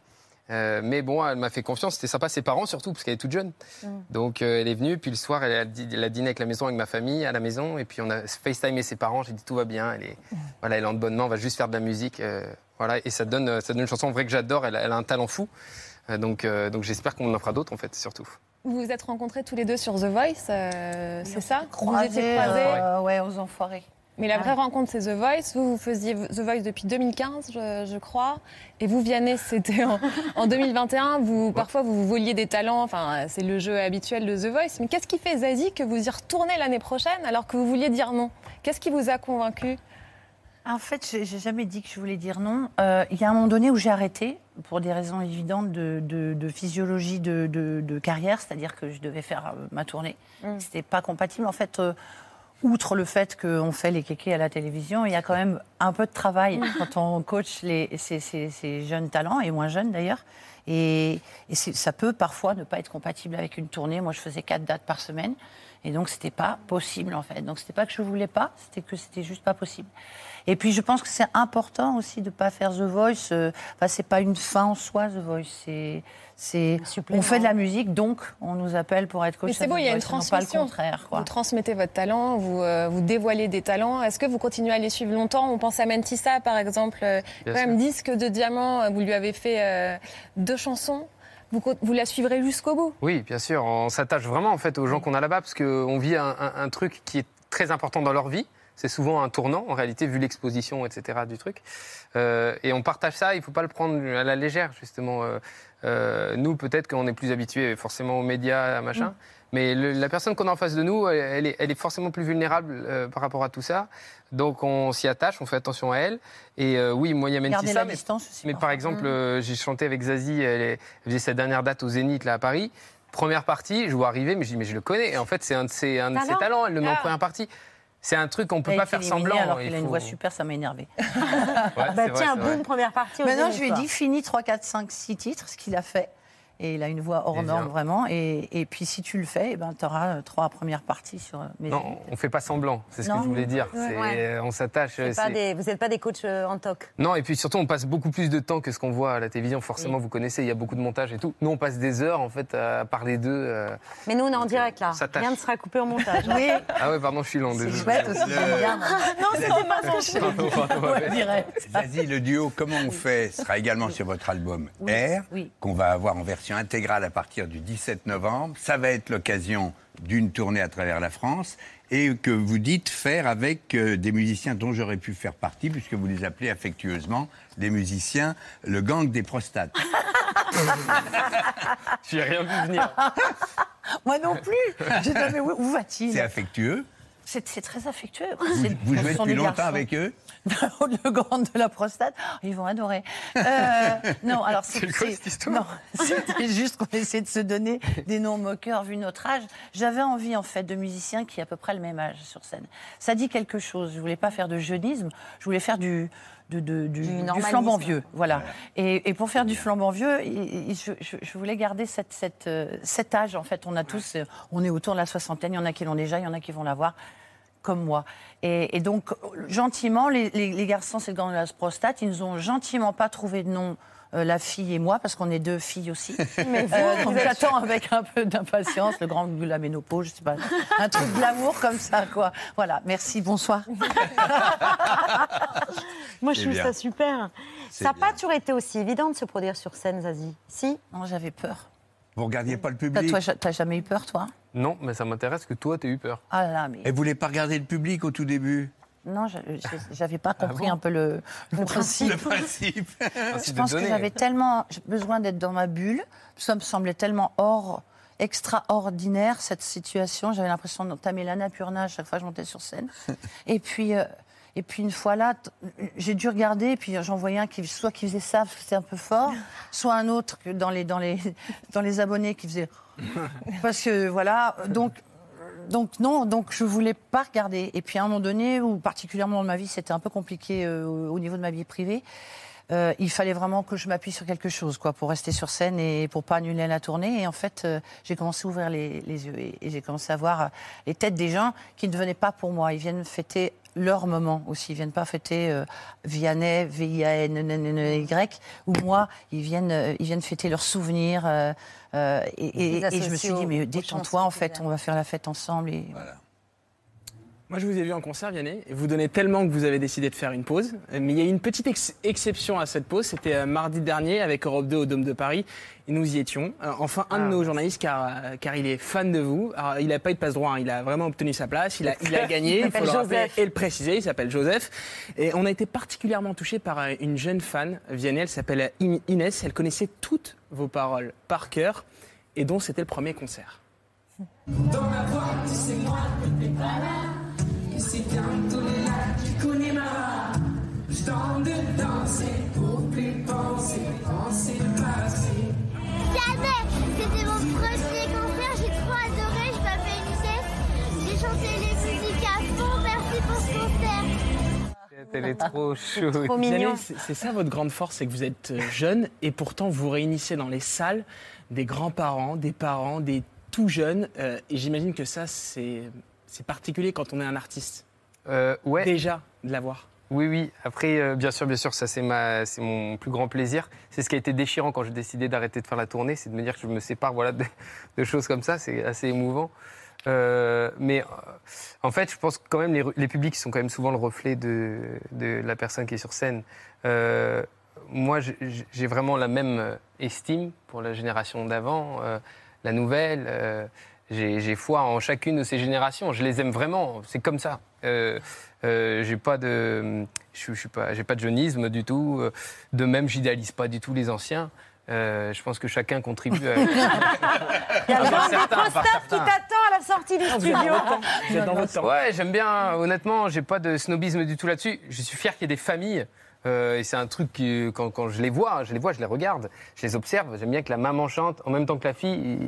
Euh, mais bon, elle m'a fait confiance. C'était sympa, ses parents surtout, parce qu'elle est toute jeune. Mm. Donc euh, elle est venue, puis le soir, elle a, di- elle a dîné avec la maison, avec ma famille, à la maison, et puis on a FaceTimé ses parents. J'ai dit tout va bien, elle est, voilà, elle est en bonne main, on va juste faire de la musique, euh, voilà, et ça donne, ça donne une chanson vraie que j'adore. Elle, a- elle a un talent fou, donc, donc j'espère qu'on en fera d'autres en fait, surtout. Vous vous êtes rencontrés tous les deux sur The Voice, euh, c'est ça Vous Croisés, étiez croisés euh, ouais, aux enfoirés. Mais la vraie rencontre, c'est The Voice. Vous, vous faisiez The Voice depuis 2015, je, je crois. Et vous, Vianney, c'était en, en 2021. Vous, parfois, vous voliez des talents. Enfin, c'est le jeu habituel de The Voice. Mais qu'est-ce qui fait, Zazie, que vous y retournez l'année prochaine alors que vous vouliez dire non? Qu'est-ce qui vous a convaincu? En fait, j'ai jamais dit que je voulais dire non. Euh, Il y a un moment donné où j'ai arrêté, pour des raisons évidentes de, de- de physiologie de, carrière, c'est-à-dire que je devais faire euh, ma tournée. Mm. C'était pas compatible. En fait, euh, outre le fait qu'on fait les kékés à la télévision, il y a quand même un peu de travail quand on coach les, ces, ces- ces jeunes talents, et moins jeunes d'ailleurs. Et, et ça peut parfois ne pas être compatible avec une tournée. Moi, je faisais quatre dates par semaine. Et donc, c'était pas possible, en fait. Donc, c'était pas que je voulais pas, c'était que c'était juste pas possible. Et puis, je pense que c'est important aussi de pas faire The Voice. euh, Enfin, c'est pas une fin en soi, The Voice. C'est, c'est, on fait de la musique, donc on nous appelle pour être coach. Mais c'est beau, il y a une transmission. Pas le contraire, quoi. Vous transmettez votre talent, vous, euh, vous dévoilez des talents. Est-ce que vous continuez à les suivre longtemps? On pense à Mentissa, par exemple, euh, Bien quand sûr. même disque de diamant. Vous lui avez fait euh, deux chansons. Vous, la suivrez jusqu'au bout? Oui, bien sûr. On s'attache vraiment en fait aux gens qu'on a là-bas parce qu'on vit un, un- un truc qui est très important dans leur vie. C'est souvent un tournant, en réalité, vu l'exposition, etc. du truc. Euh, et on partage ça, il ne faut pas le prendre à la légère, justement. Euh, euh, nous, peut-être qu'on est plus habitués forcément aux médias, à machin. Mm. Mais le- la personne qu'on a en face de nous, elle, est, elle est forcément plus vulnérable euh, par rapport à tout ça. Donc on s'y attache, on fait attention à elle. Et euh, oui, moi, il y a Mentissa, la mais, aussi, mais par exemple, Mm. euh, j'ai chanté avec Zazie, elle, est- elle faisait sa dernière date au Zénith, là, à Paris. Première partie, je vois arriver, mais je dis, mais je le connais. Et en fait, c'est un de ses, un de ses Talent. talents, elle le met en Ah. première partie. C'est un truc qu'on peut Il a pas faire semblant. Alors il qu'il a une voix super, ça m'a énervé. Ouais, Bah vrai, tiens, vrai. boum, première partie. Maintenant, je lui ai dit, finis 3, 4, 5, 6 titres, ce qu'il a fait. Et il a une voix hors norme, vraiment. Et, et puis, si tu le fais, eh ben, tu auras trois premières parties sur mes Non, on fait pas semblant, c'est ce que je voulais dire. Ouais. C'est- Ouais. On s'attache. C'est c'est- des- vous n'êtes pas des coachs euh, en toc. Non, et puis surtout, on passe beaucoup plus de temps que ce qu'on voit à la télévision. Forcément, vous connaissez, il y a beaucoup de montage et tout. Nous, on passe des heures, en fait, à parler d'eux. euh. Mais nous, on est en direct là. Rien ne sera coupé au montage. Oui. Ah ouais, pardon, je suis lent. C'est chouette aussi, j'aime bien. moi. non, c'était pas ce que je direct. Zazie, le duo Comment on fait sera également sur votre album Oui, R, oui. qu'on va avoir en version intégrale à partir du 17 novembre. Ça va être l'occasion d'une tournée à travers la France et que vous dites faire avec euh, des musiciens dont j'aurais pu faire partie, puisque vous les appelez affectueusement des musiciens, le gang des prostates. J'ai rien vu venir. Moi non plus. Mais où, va-t-il C'est affectueux. C'est très affectueux. Vous, vous jouez depuis longtemps garçons. avec eux le grand de la prostate, ils vont adorer. Euh, non, alors c'est C'est quoi c'est- cette histoire non, c'était juste qu'on essaie de se donner des noms moqueurs vu notre âge. J'avais envie en fait de musiciens qui aient à peu près le même âge sur scène. Ça dit quelque chose. Je voulais pas faire de jeunisme. Je voulais faire du de- de- du, Du du normalisme. flambant vieux. Voilà. Et, et pour faire du flambant vieux, je, je- je voulais garder cette, cette, euh, cet âge. En fait, on a tous, euh, on est autour de la soixantaine. Il y en a qui l'ont déjà, il y en a qui vont l'avoir, comme moi. Et, et donc, gentiment, les, les- les garçons, c'est le grand de la prostate, ils nous ont gentiment pas trouvé de nom. euh, la fille et moi, parce qu'on est deux filles aussi. Mais vous, Euh, vous donc êtes- j'attends avec un peu d'impatience le grand de la ménopause, je sais pas, un truc de l'amour comme ça, quoi. Voilà, merci, bonsoir. Moi, je trouve ça super. Ça n'a pas toujours été aussi évident de se produire sur scène, Zazie. Si? Non, j'avais peur. Vous regardiez pas le public toi, t'as jamais eu peur, toi Non, mais ça m'intéresse que toi, t'aies eu peur. Ah là mais Et vous voulez pas regarder le public au tout début non, j'avais pas compris bon un peu le, le principe. Le principe. Je pense que j'avais tellement besoin d'être dans ma bulle. Ça me semblait tellement hors, extraordinaire cette situation. J'avais l'impression d'entamer l'annapurna à chaque fois que je montais sur scène. Et puis, euh, et puis une fois là, j'ai dû regarder. Et puis j'en voyais un qui soit qui faisait ça parce que c'était un peu fort, soit un autre que dans les dans les dans les abonnés qui faisait parce que voilà. Donc donc non, donc je voulais pas regarder. Et puis à un moment donné, ou particulièrement dans ma vie, c'était un peu compliqué euh, au au niveau de ma vie privée. Euh, il fallait vraiment que je m'appuie sur quelque chose, quoi, pour rester sur scène et pour pas annuler la tournée. Et en fait, euh, j'ai commencé à ouvrir les, les yeux et, et j'ai commencé à voir euh, les têtes des gens qui ne venaient pas pour moi. Ils viennent fêter leur moment aussi. Ils viennent pas fêter euh, Vianney, V-I-A-N-N-N-Y, ou moi. Ils viennent, euh, ils viennent fêter leurs souvenirs. euh, euh, et, et- Vous et je me suis dit, mais détends-toi, en fait, on va faire la fête ensemble. Et... Moi, je vous ai vu en concert, Vianney, et vous donnez tellement que vous avez décidé de faire une pause. Mais il y a une petite ex- exception à cette pause. C'était euh, mardi dernier avec Europe 2 au Dôme de Paris. Et nous y étions. Euh, enfin, un de nos journalistes, car, euh, car il est fan de vous. Alors, il n'a pas eu de passe droit, hein. il a vraiment obtenu sa place. Il a, il a gagné, Il faut s'appelle le rappeler Joseph. et le préciser. Il s'appelle Joseph. Et on a été particulièrement touchés par une jeune fan, Vianney. Elle s'appelle In- Inès. Elle connaissait toutes vos paroles par cœur et dont c'était le premier concert. Dans la boîte, c'est. Et c'est bientôt là, tu connais ma. Je tente de danser pour plus penser, penser le passé. Jamais C'était mon premier concert, j'ai trop adoré, je m'appelle Inès, j'ai chanté les musiques à fond, merci pour ce concert. Elle est trop chaude. Vianney, c'est c'est ça votre grande force, c'est que vous êtes euh, jeune et pourtant vous réunissez dans les salles des grands-parents, des parents, des tout jeunes. euh, et j'imagine que ça, c'est c'est particulier quand on est un artiste. Euh, ouais. Déjà, de l'avoir. Oui, oui. Après, euh, bien sûr, bien sûr, ça c'est ma, c'est mon plus grand plaisir. C'est ce qui a été déchirant quand j'ai décidé d'arrêter de faire la tournée, c'est de me dire que je me sépare, voilà, de, de choses comme ça. C'est assez émouvant. Euh, mais en fait, je pense que quand même les, les publics sont quand même souvent le reflet de, de la personne qui est sur scène. Moi, j'ai- vraiment la même estime pour la génération d'avant, la nouvelle. J'ai foi en chacune de ces générations. Je les aime vraiment. C'est comme ça. Euh, euh, j'ai pas de, je, je suis pas, j'ai pas de jeunisme du tout. Euh, De même, j'idéalise pas du tout les anciens. Euh, je pense que chacun contribue. À... Il y a le À part genre des certains, à part prostate qui t'attend à la sortie du studio. Ouais, j'aime bien. Honnêtement, j'ai pas de snobisme du tout là-dessus. Je suis fier qu'il y ait des familles. Euh, et c'est un truc qui, quand, quand je les vois, je les vois, je les regarde, je les observe. J'aime bien que la maman chante en même temps que la fille.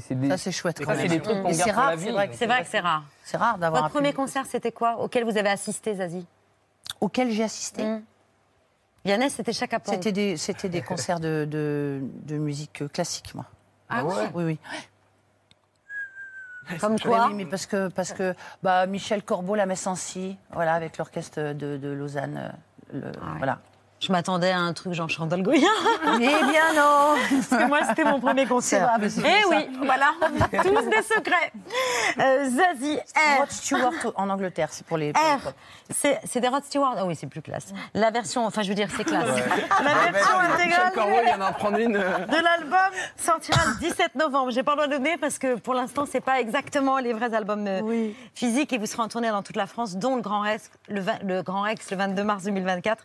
c'est des- Ça, c'est chouette. Ça, quand c'est même. des trucs qu'on garde rare, la vie. c'est vrai que C'est rare. C'est rare d'avoir Votre un premier public. concert, c'était quoi? Auquel vous avez assisté, Zazie? Auquel j'ai assisté? Vianney, c'était chaque après. C'était des, c'était des concerts de, de, de musique classique, moi. Ah ouais? Oui, oui. Comme quoi oui, mais parce que, parce que bah, Michel Corbeau, la messe en si, voilà, avec l'orchestre de, de Lausanne. Voilà. Je m'attendais à un truc genre Chandel Goyen. Eh bien non Parce que moi, c'était mon premier concert. Vrai, Eh pour ça. oui, voilà, tous des secrets. Euh, Zazie, R. Rod Stewart en Angleterre, c'est pour les. R, c'est c'est des Rod Stewart. Ah oui, c'est plus classe. La version, enfin, je veux dire, c'est classe. Ouais. La version intégrale il vient d'en prendre une. euh. de l'album sortira le 17 novembre. J'ai pas le droit de donner parce que pour l'instant, c'est pas exactement les vrais albums euh, physiques et vous serez en tournée dans toute la France, dont le Grand Rex, le, vingt- le Grand Rex, le 22 mars 2024.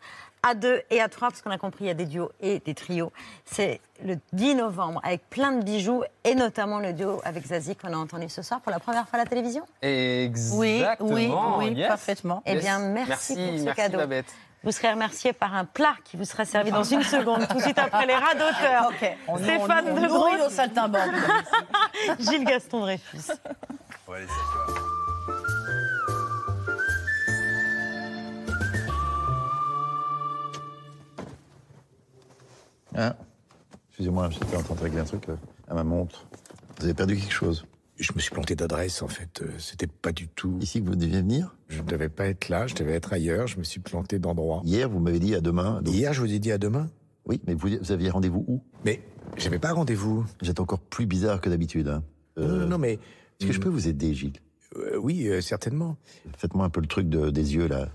À deux et à trois, parce qu'on a compris, il y a des duos et des trios. C'est le 10 novembre avec plein de bijoux et notamment le duo avec Zazie qu'on a entendu ce soir pour la première fois à la télévision. Exactement. oui, oui, yes. parfaitement. Eh Yes. bien, merci, merci, pour ce merci, cadeau. Babette. Vous serez remercié par un plat qui vous sera servi dans une seconde, tout de suite après les rats d'auteur. Ok, on- Stéphane on- on de Gros. nos saltimbanques. Gilles Gaston Dreyfus. Hein Excusez-moi, j'étais en train de régler un truc euh, à ma montre. Vous avez perdu quelque chose Je me suis planté d'adresse, en fait. Euh, C'était pas du tout. Ici que vous deviez venir Je ne devais pas être là, je devais être ailleurs. Je me suis planté d'endroit. Hier, vous m'avez dit à demain. donc- Hier, je vous ai dit à demain. Oui, mais vous, vous aviez rendez-vous où? Mais j'avais pas rendez-vous. J'étais encore plus bizarre que d'habitude. hein. Non, non, non, mais. Est-ce que je peux vous aider, Gilles? Euh, oui, euh, certainement. Faites-moi un peu le truc de- des yeux, là.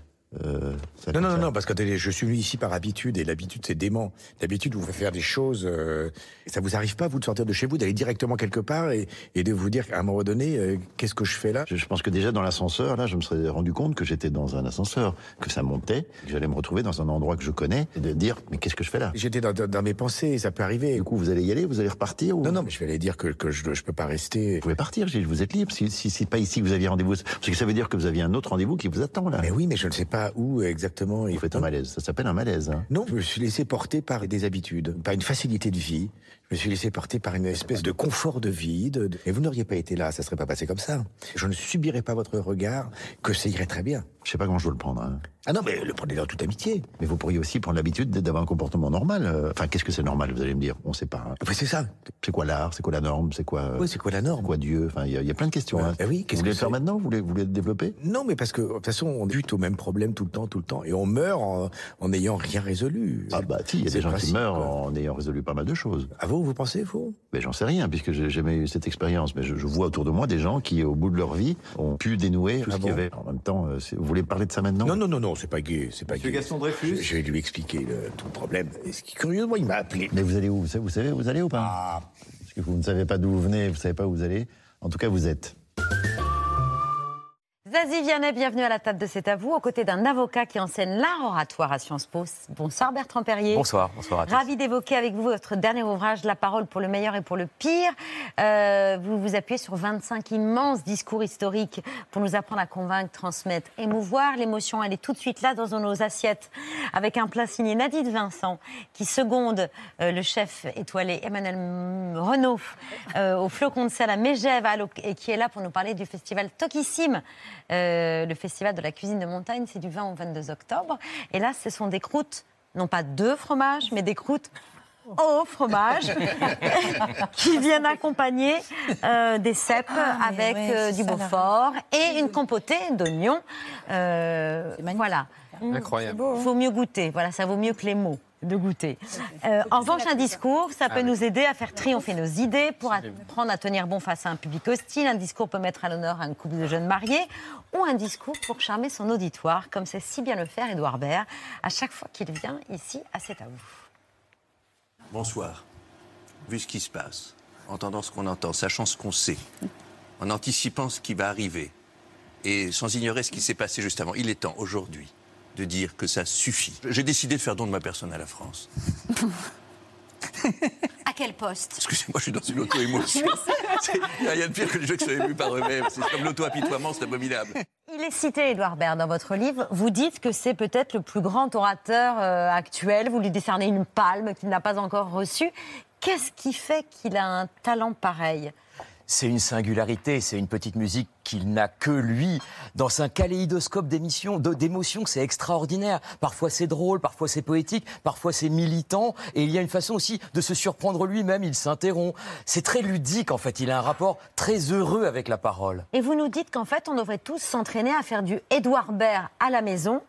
Euh, Non, non, non, parce que je suis venu ici par habitude et l'habitude c'est dément. D'habitude, vous faites faire des choses. euh, ça vous arrive pas, vous, de sortir de chez vous, d'aller directement quelque part et, et de vous dire qu'à un moment donné, euh, qu'est-ce que je fais là? Je, je pense que déjà dans l'ascenseur, là, je me serais rendu compte que j'étais dans un ascenseur, que ça montait, que j'allais me retrouver dans un endroit que je connais, et de dire, mais qu'est-ce que je fais là? J'étais dans, dans- dans mes pensées, ça peut arriver. Du coup, vous allez y aller, vous allez repartir ou... Non, non, mais je vais aller dire que, que je, je peux pas rester. Vous pouvez partir, Gilles, vous êtes libre. Si, si c'est pas ici que vous aviez rendez-vous, parce que ça veut dire que vous aviez un autre rendez-vous qui vous attend là. Mais oui, mais je ne sais pas où exactement. Vous faites un malaise. Ça s'appelle un malaise. hein. Non, je me suis laissé porter par des habitudes, par une facilité de vie. Je me suis laissé porter par une espèce de confort de vie. de- de- Et vous n'auriez pas été là, ça serait pas passé comme ça. Je ne subirais pas votre regard, que ça irait très bien. Je sais pas comment je dois le prendre. hein. Ah non, mais le prenez dans toute amitié. Mais vous pourriez aussi prendre l'habitude d'avoir un comportement normal. euh, Enfin, qu'est-ce que c'est normal Vous allez me dire? On sait pas. hein. C'est ça. C'est quoi l'art? C'est quoi la norme? C'est quoi euh, Oui, c'est quoi la norme? quoi Dieu? Enfin, il y, a- il y a plein de questions. hein. Eh oui, vous voulez le faire maintenant? Vous voulez, vous voulez le développer? Non, mais parce que de toute façon, on bute au même problème tout le temps, tout le temps, et on meurt en n'ayant rien résolu. Ah bah si, il y a des gens qui meurent quoi. en ayant résolu pas mal de choses. Ah vous, vous pensez, vous? Mais j'en sais rien, puisque j'ai jamais eu cette expérience. Mais je, je vois autour de moi des gens qui, au bout de leur vie, ont pu dénouer tout Ah ce qu'il y avait. En même temps, euh, vous voulez parler de ça maintenant? Non, non, non, non, c'est pas gay, c'est pas Monsieur gay. Gaston Dreyfus je, je vais lui expliquer le- tout le problème. Et ce qui, curieusement, il m'a appelé. Mais vous allez où? Vous savez, vous savez où vous allez ou pas? Ah. Parce que vous ne savez pas d'où vous venez, vous savez pas où vous allez. En tout cas, vous êtes. Zazie Vianney, bienvenue à la table de C'est à vous, aux côtés d'un avocat qui enseigne l'art oratoire à Sciences Po. Bonsoir Bertrand Perrier. Bonsoir, bonsoir à tous. Ravi d'évoquer avec vous votre dernier ouvrage, La parole pour le meilleur et pour le pire. Euh, vous vous appuyez sur 25 immenses discours historiques pour nous apprendre à convaincre, transmettre, émouvoir. L'émotion, elle est tout de suite là dans nos assiettes, avec un plat signé Nadine Vincent, qui seconde euh, le chef étoilé Emmanuel Renaud euh, au flocon de sel à Mégève, et qui est là pour nous parler du festival Tokissime. Euh, le festival de la cuisine de montagne, c'est du 20 au 22 octobre. Et là, ce sont des croûtes, non pas de fromage, mais des croûtes au fromage qui viennent accompagner euh, des cèpes Ah, avec ouais, euh, du Beaufort et une compotée d'oignons. Euh, voilà. Incroyable. Il faut mieux goûter. Voilà, ça vaut mieux que les mots de goûter. Euh, en revanche, un discours, ça peut Ah oui. nous aider à faire triompher nos idées, pour apprendre à tenir bon face à un public hostile. Un discours peut mettre à l'honneur un couple de jeunes mariés, ou un discours pour charmer son auditoire, comme sait si bien le faire Édouard Baird à chaque fois qu'il vient ici à C'est à vous. Bonsoir. Vu ce qui se passe, entendant ce qu'on entend, sachant ce qu'on sait, en anticipant ce qui va arriver, et sans ignorer ce qui s'est passé juste avant, il est temps aujourd'hui de dire que ça suffit. J'ai décidé de faire don de ma personne à la France. À quel poste? Excusez-moi, je suis dans une auto-émotion. Il n'y a rien de pire que les jeux qui sont émus par eux-mêmes. C'est comme l'auto-apitoiement, c'est abominable. Il est cité, Édouard Baird, dans votre livre. Vous dites que c'est peut-être le plus grand orateur euh, actuel. Vous lui décernez une palme qu'il n'a pas encore reçue. Qu'est-ce qui fait qu'il a un talent pareil? C'est une singularité, c'est une petite musique qu'il n'a que lui. Dans un kaléidoscope d'émissions, d'émotions, c'est extraordinaire. Parfois c'est drôle, parfois c'est poétique, parfois c'est militant. Et il y a une façon aussi de se surprendre lui-même, il s'interrompt. C'est très ludique en fait, il a un rapport très heureux avec la parole. Et vous nous dites qu'en fait, on devrait tous s'entraîner à faire du Édouard Baird à la maison.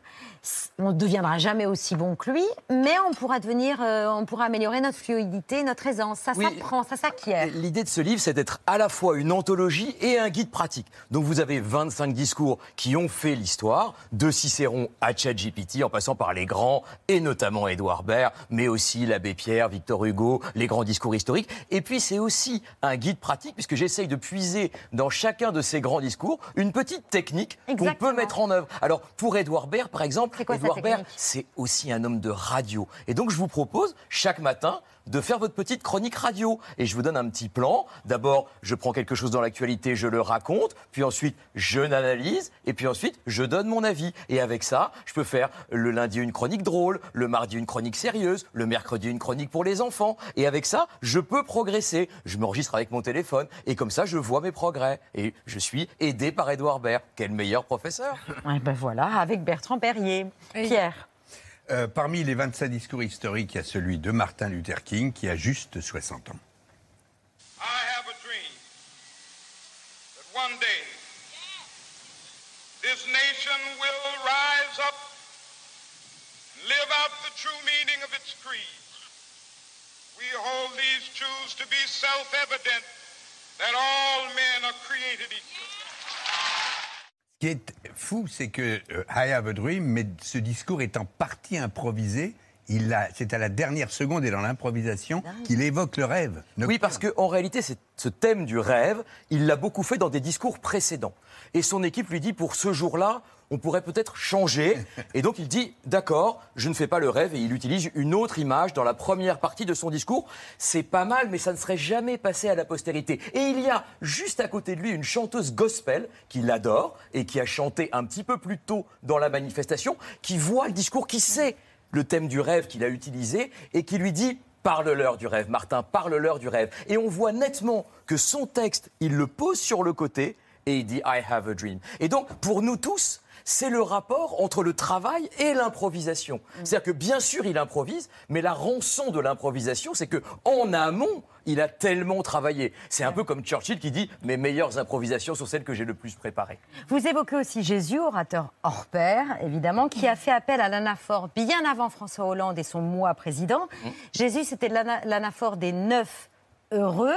On ne deviendra jamais aussi bon que lui, mais on pourra devenir, euh, on pourra améliorer notre fluidité, notre aisance. Ça Oui. s'apprend, ça s'acquiert. L'idée de ce livre, c'est d'être à la fois une anthologie et un guide pratique. Donc vous avez 25 discours qui ont fait l'histoire, de Cicéron à ChatGPT, en passant par les grands, et notamment Édouard Baird, mais aussi l'abbé Pierre, Victor Hugo, les grands discours historiques. Et puis c'est aussi un guide pratique, puisque j'essaye de puiser dans chacun de ces grands discours une petite technique qu'on peut mettre en œuvre. Alors pour Édouard Baird, par exemple, quoi Baird, technique c'est aussi un homme de radio. Et donc je vous propose chaque matin de faire votre petite chronique radio. Et je vous donne un petit plan. D'abord, je prends quelque chose dans l'actualité, je le raconte, puis ensuite, je l'analyse, et puis ensuite, je donne mon avis. Et avec ça, je peux faire le lundi une chronique drôle, le mardi une chronique sérieuse, le mercredi une chronique pour les enfants. Et avec ça, je peux progresser. Je m'enregistre avec mon téléphone, et comme ça, je vois mes progrès. Et je suis aidé par Édouard Baird. Quel meilleur professeur Ouais, ben voilà, avec Bertrand Perrier. Pierre. Euh, parmi les 25 discours historiques, il y a celui de Martin Luther King qui a juste 60 ans. that one day this nation will rise up and live out the true meaning of its creed. We hold these truths to be self-evident that all men are created equal. Ce qui est fou, c'est que euh, I have a dream, mais ce discours est en partie improvisé. Il a- C'est à la dernière seconde et dans l'improvisation qu'il évoque le rêve. Oui, parce qu'en réalité, c'est- ce thème du rêve, il l'a beaucoup fait dans des discours précédents. Et son équipe lui dit, pour ce jour-là, on pourrait peut-être changer. Et donc il dit, d'accord, je ne fais pas le rêve. Et il utilise une autre image dans la première partie de son discours. C'est pas mal, mais ça ne serait jamais passé à la postérité. Et il y a juste à côté de lui une chanteuse gospel qu'il adore et qui a chanté un petit peu plus tôt dans la manifestation, qui voit le discours, qui sait le thème du rêve qu'il a utilisé et qui lui dit Parle-leur du rêve, Martin, parle-leur du rêve. Et on voit nettement que son texte, il le pose sur le côté et il dit I have a dream. Et donc, pour nous tous, c'est le rapport entre le travail et l'improvisation. C'est-à-dire que bien sûr, il improvise, mais la rançon de l'improvisation, c'est que en amont, il a tellement travaillé. C'est un peu comme Churchill qui dit Mes meilleures improvisations sont celles que j'ai le plus préparées. Vous évoquez aussi Jésus, orateur hors pair, évidemment, qui a fait appel à l'anaphore bien avant François Hollande et son mois président. Jésus, c'était l'ana- l'anaphore des neuf heureux.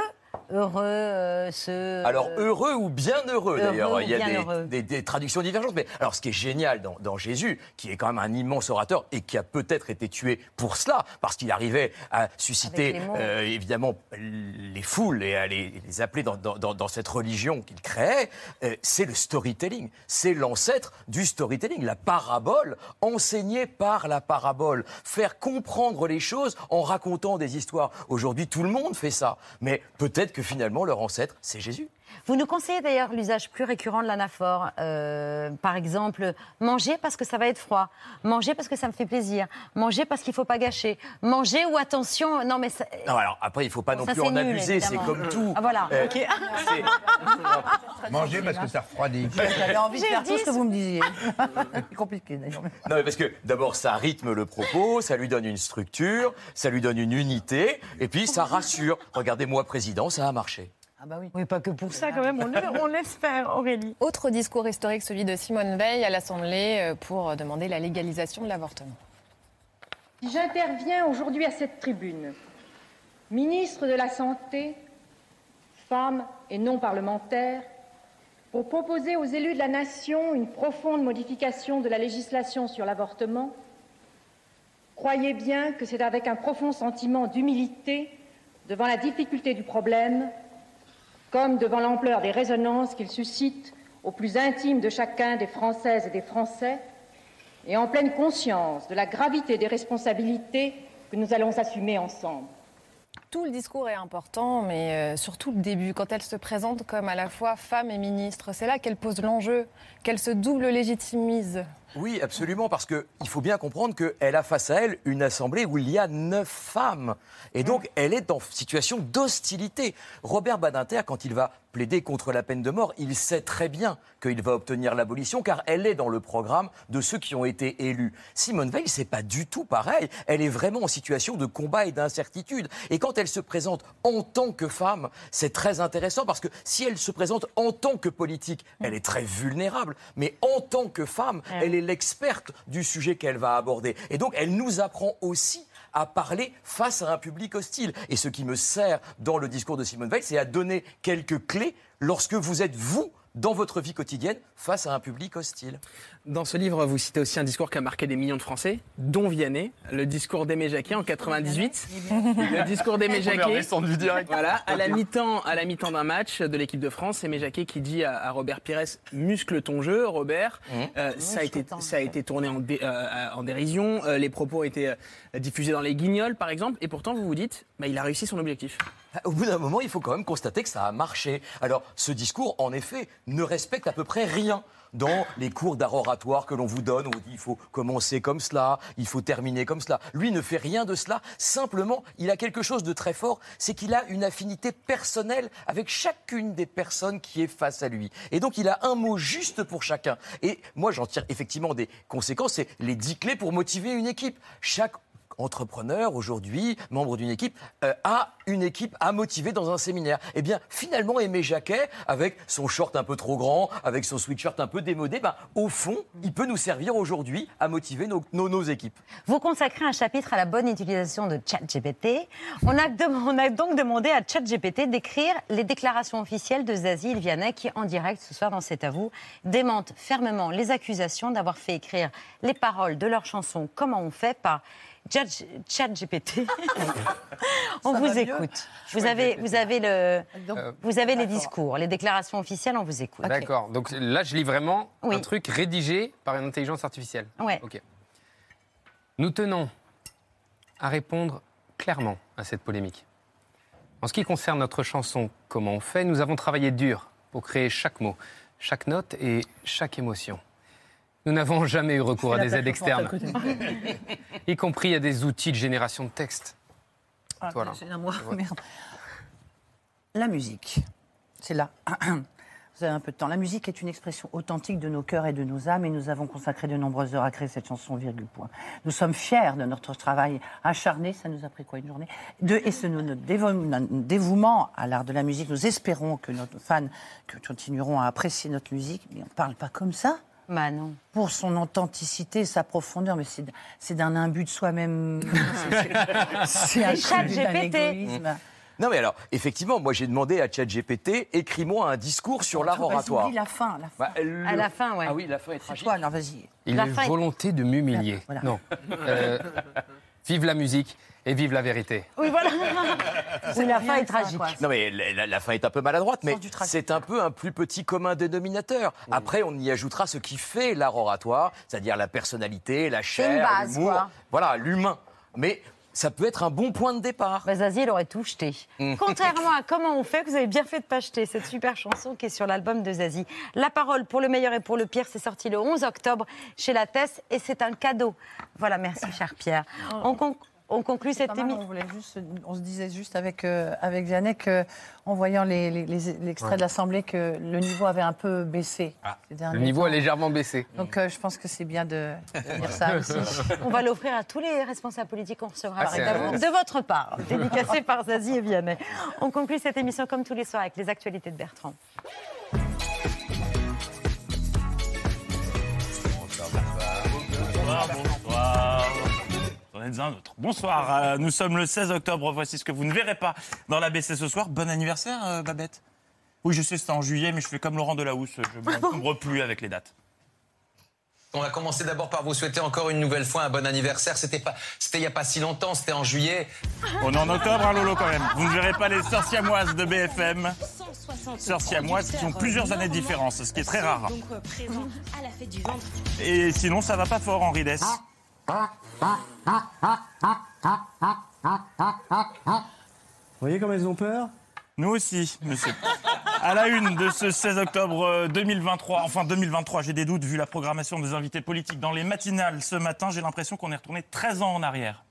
Heureux, euh, ce. Alors heureux ou bien heureux, Heureux d'ailleurs, ou il y a des, heureux. des- des traductions divergentes. Mais alors ce qui est génial dans, dans Jésus, qui est quand même un immense orateur et qui a peut-être été tué pour cela, parce qu'il arrivait à susciter les euh, évidemment les foules et à les, les appeler dans, dans- dans- dans cette religion qu'il créait, euh, c'est le storytelling. C'est l'ancêtre du storytelling, la parabole enseignée par la parabole. Faire comprendre les choses en racontant des histoires. Aujourd'hui, tout le monde fait ça. Mais peut-être que finalement, leur ancêtre, c'est Jésus. Vous nous conseillez d'ailleurs l'usage plus récurrent de l'anaphore. Euh, par exemple, manger parce que ça va être froid. Manger parce que ça me fait plaisir. Manger parce qu'il ne faut pas gâcher. Manger ou attention. Non, mais ça- Non, alors après, il ne faut pas non plus en nul, abuser, c'est comme tout. Ah, voilà, Euh, ok. Manger parce que ça refroidit. J'avais envie de J'ai faire dit tout ce que vous me disiez. C'est compliqué d'ailleurs. Non, mais parce que d'abord, ça rythme le propos, ça lui donne une structure, ça lui donne une unité, et puis ça rassure. Regardez-moi, président, ça a marché. Ah bah oui. Oui, pas que pour ça quand même, on, le- on Aurélie. Autre discours historique, celui de Simone Veil à l'Assemblée euh, pour demander la légalisation de l'avortement. J'interviens aujourd'hui à cette tribune, ministre de la Santé, femme et non parlementaire, pour proposer aux élus de la nation une profonde modification de la législation sur l'avortement. Croyez bien que c'est avec un profond sentiment d'humilité devant la difficulté du problème, comme devant l'ampleur des résonances qu'il suscite au plus intime de chacun des Françaises et des Français, et en pleine conscience de la gravité des responsabilités que nous allons assumer ensemble. Tout le discours est important, mais euh, surtout le début, quand elle se présente comme à la fois femme et ministre. C'est là qu'elle pose l'enjeu, qu'elle se double légitimise. Oui, absolument, parce qu'il faut bien comprendre qu'elle a face à elle une assemblée où il y a neuf femmes. Et donc, elle est en situation d'hostilité. Robert Badinter, quand il va plaider contre la peine de mort, il sait très bien qu'il va obtenir l'abolition, car elle est dans le programme de ceux qui ont été élus. Simone Veil, c'est pas du tout pareil. Elle est vraiment en situation de combat et d'incertitude. Et quand elle se présente en tant que femme, c'est très intéressant, parce que si elle se présente en tant que politique, elle est très vulnérable. Mais en tant que femme, elle est l'experte du sujet qu'elle va aborder. Et donc, elle nous apprend aussi à parler face à un public hostile. Et ce qui me sert dans le discours de Simone Veil, c'est à donner quelques clés lorsque vous êtes, vous, dans votre vie quotidienne, face à un public hostile. Dans ce livre, vous citez aussi un discours qui a marqué des millions de Français, dont Vianney, le discours d'Aimé Jacquet en 98. Le discours d'Aimé Jacquet. Voilà, à la mi-temps, à la mi-temps d'un match de l'équipe de France, Aimé Jacquet qui dit à, à Robert Pires muscle ton jeu, Robert. Euh, ça a été ça a été tourné en, dé- euh, en dérision. Euh, les propos ont été euh, diffusés dans les Guignols, par exemple, et pourtant vous vous dites, bah, il a réussi son objectif. Au bout d'un moment, il faut quand même constater que ça a marché. Alors, ce discours, en effet, ne respecte à peu près rien dans les cours d'art oratoire que l'on vous donne, on dit il faut commencer comme cela, il faut terminer comme cela. Lui ne fait rien de cela. Simplement, il a quelque chose de très fort, c'est qu'il a une affinité personnelle avec chacune des personnes qui est face à lui. Et donc, il a un mot juste pour chacun. Et moi, j'en tire effectivement des conséquences. C'est les dix clés pour motiver une équipe. Chaque entrepreneur aujourd'hui, membre d'une équipe, euh, a une équipe à motiver dans un séminaire. Eh bien, finalement, Aimé Jacquet, avec son short un peu trop grand, avec son sweatshirt un peu démodé, ben, au fond, il peut nous servir aujourd'hui à motiver nos, nos- équipes. Vous consacrez un chapitre à la bonne utilisation de ChatGPT. On a, donc demandé à ChatGPT d'écrire les déclarations officielles de Zazie Vianney qui, en direct ce soir dans C'est à vous, démente fermement les accusations d'avoir fait écrire les paroles de leur chanson Comment on fait par Chat- ChatGPT. on Ça vous écoute. Vous avez, vous avez, le, vous avez les discours, les déclarations officielles, on vous écoute. D'accord. Donc là, je lis vraiment Oui. un truc rédigé par une intelligence artificielle. Ouais. Ok. Nous tenons à répondre clairement à cette polémique. En ce qui concerne notre chanson Comment on fait, nous avons travaillé dur pour créer chaque mot, chaque note et chaque émotion. Nous n'avons jamais eu recours à des aides externes, y compris à des outils de génération de texte. Ah, Voilà. c'est à moi, Ouais. merde. La musique, c'est là. Vous avez un peu de temps. La musique est une expression authentique de nos cœurs et de nos âmes et nous avons consacré de nombreuses heures à créer cette chanson, virgule point. Nous sommes fiers de notre travail acharné, ça nous a pris quoi, une journée? De, Et ce notre dévou- notre dévouement à l'art de la musique. Nous espérons que nos fans continueront à apprécier notre musique, mais on ne parle pas comme ça. Bah non. Pour son authenticité, sa profondeur, mais c'est c'est d'un imbu de soi-même. C'est un égoïsme. Non mais alors, effectivement, moi j'ai demandé à ChatGPT, écris-moi un discours sur l'art Vas-y, oratoire. la fin, la fin. Bah, le- À la fin, ouais. Ah oui, la fin est tragique. Quoi, alors vas-y. Il La fin est- volonté de m'humilier. Voilà. Non. Euh, vive la musique et vive la vérité. Oui, voilà. oui, la fin est tragique. Non mais la, la- la fin est un peu maladroite, mais c'est un peu un plus petit commun dénominateur. Après, on y ajoutera ce qui fait l'art oratoire, c'est-à-dire la personnalité, la une chair, base, l'humour, voilà, l'humain. Mais ça peut être un bon point de départ. Bah, Zazie, il aurait tout jeté. Mm. Contrairement à Comment on fait, vous avez bien fait de pas jeter cette super chanson qui est sur l'album de Zazie. La parole pour le meilleur et pour le pire, c'est sorti le 11 octobre chez La Tess et c'est un cadeau. Voilà, merci cher Pierre. On, con- on conclut cette émission. on, se disait juste avec, euh, avec Vianney que, en voyant les, les- les- l'extrait Ouais. de l'Assemblée que le niveau avait un peu baissé. ces Le niveau temps. a légèrement baissé. Donc euh, je pense que c'est bien de, de dire ça aussi. On va l'offrir à tous les responsables politiques qu'on recevra Ah, un- de votre part, dédicacé par Zazie et Vianney. On conclut cette émission comme tous les soirs avec les actualités de Bertrand. Bonsoir, bonsoir. J'en êtes un autre. Bonsoir, euh, nous sommes le 16 octobre. Voici ce que vous ne verrez pas dans l'ABC ce soir. Bon anniversaire, euh, Babette. Oui, je sais, c'était en juillet, mais je fais comme Laurent Delahousse. Je ne m'encombre plus avec les dates. On va commencer d'abord par vous souhaiter encore une nouvelle fois un bon anniversaire. C'était pas, c'était il y a pas si longtemps, c'était en juillet. On est en octobre, hein, Lolo, quand même. Vous ne verrez pas les sœurs siamoises de BFM. Sœurs siamoises qui ont plusieurs années de différence, ce qui est très rare. Donc euh, présent à la fête du ventre. Et sinon, ça va pas fort, Henri Dess. Vous voyez comme elles ont peur? Nous aussi, monsieur. À la une de ce 16 octobre euh, 2023, enfin 2023, j'ai des doutes vu la programmation des invités politiques dans les matinales ce matin, j'ai l'impression qu'on est retourné 13 ans en arrière.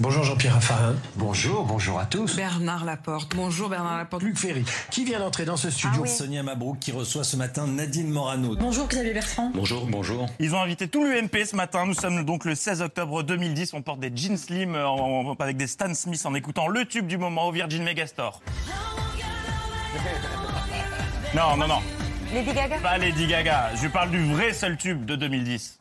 Bonjour Jean-Pierre Raffarin. Bonjour, bonjour à tous. Bernard Laporte. Bonjour Bernard Laporte. Luc Ferry, qui vient d'entrer dans ce studio? Ah oui. Sonia Mabrouk, qui reçoit ce matin Nadine Morano. Bonjour Xavier Bertrand. Bonjour, bonjour. Ils ont invité tout l'UMP ce matin. Nous sommes donc le 16 octobre 2010. On porte des jeans slim euh, en- avec des Stan Smith en écoutant le tube du moment au Virgin Megastore. Non, non, non. Lady Gaga Pas Lady Gaga. Je parle du vrai seul tube de 2010.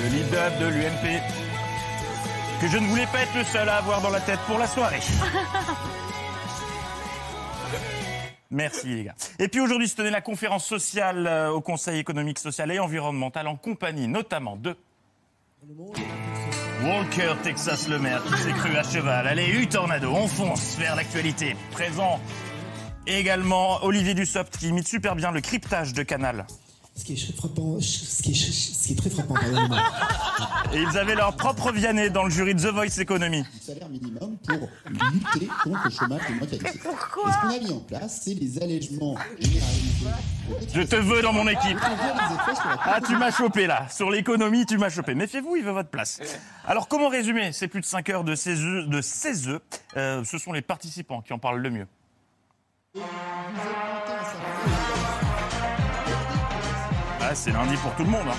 Le lead-up de l'UMP. Que je ne voulais pas être le seul à avoir dans la tête pour la soirée. Merci les gars. Et puis aujourd'hui se tenait la conférence sociale euh, au Conseil économique, social et environnemental en compagnie notamment de Walker Texas le maire qui s'est cru à cheval. Allez, U tornado, on fonce vers l'actualité. Présent également Olivier Dussopt qui imite super bien le cryptage de Canal. Ce qui est très frappant, ce qui est, ce qui est très frappant. Et ils avaient leur propre Vianney dans le jury de The Voice Economy. salaire minimum pour lutter contre le chômage de moins. Pourquoi Et ce qu'on a mis en place, c'est les allègements généralisés. Je te veux dans mon équipe. Ah, tu m'as chopé là. Sur l'économie, tu m'as chopé. Méfiez-vous, il veut votre place. Alors, comment résumer ces plus de 5 heures de 16 œufs, de 16 œufs? Euh, Ce sont les participants qui en parlent le mieux. Ah, c'est lundi pour tout le monde. hein.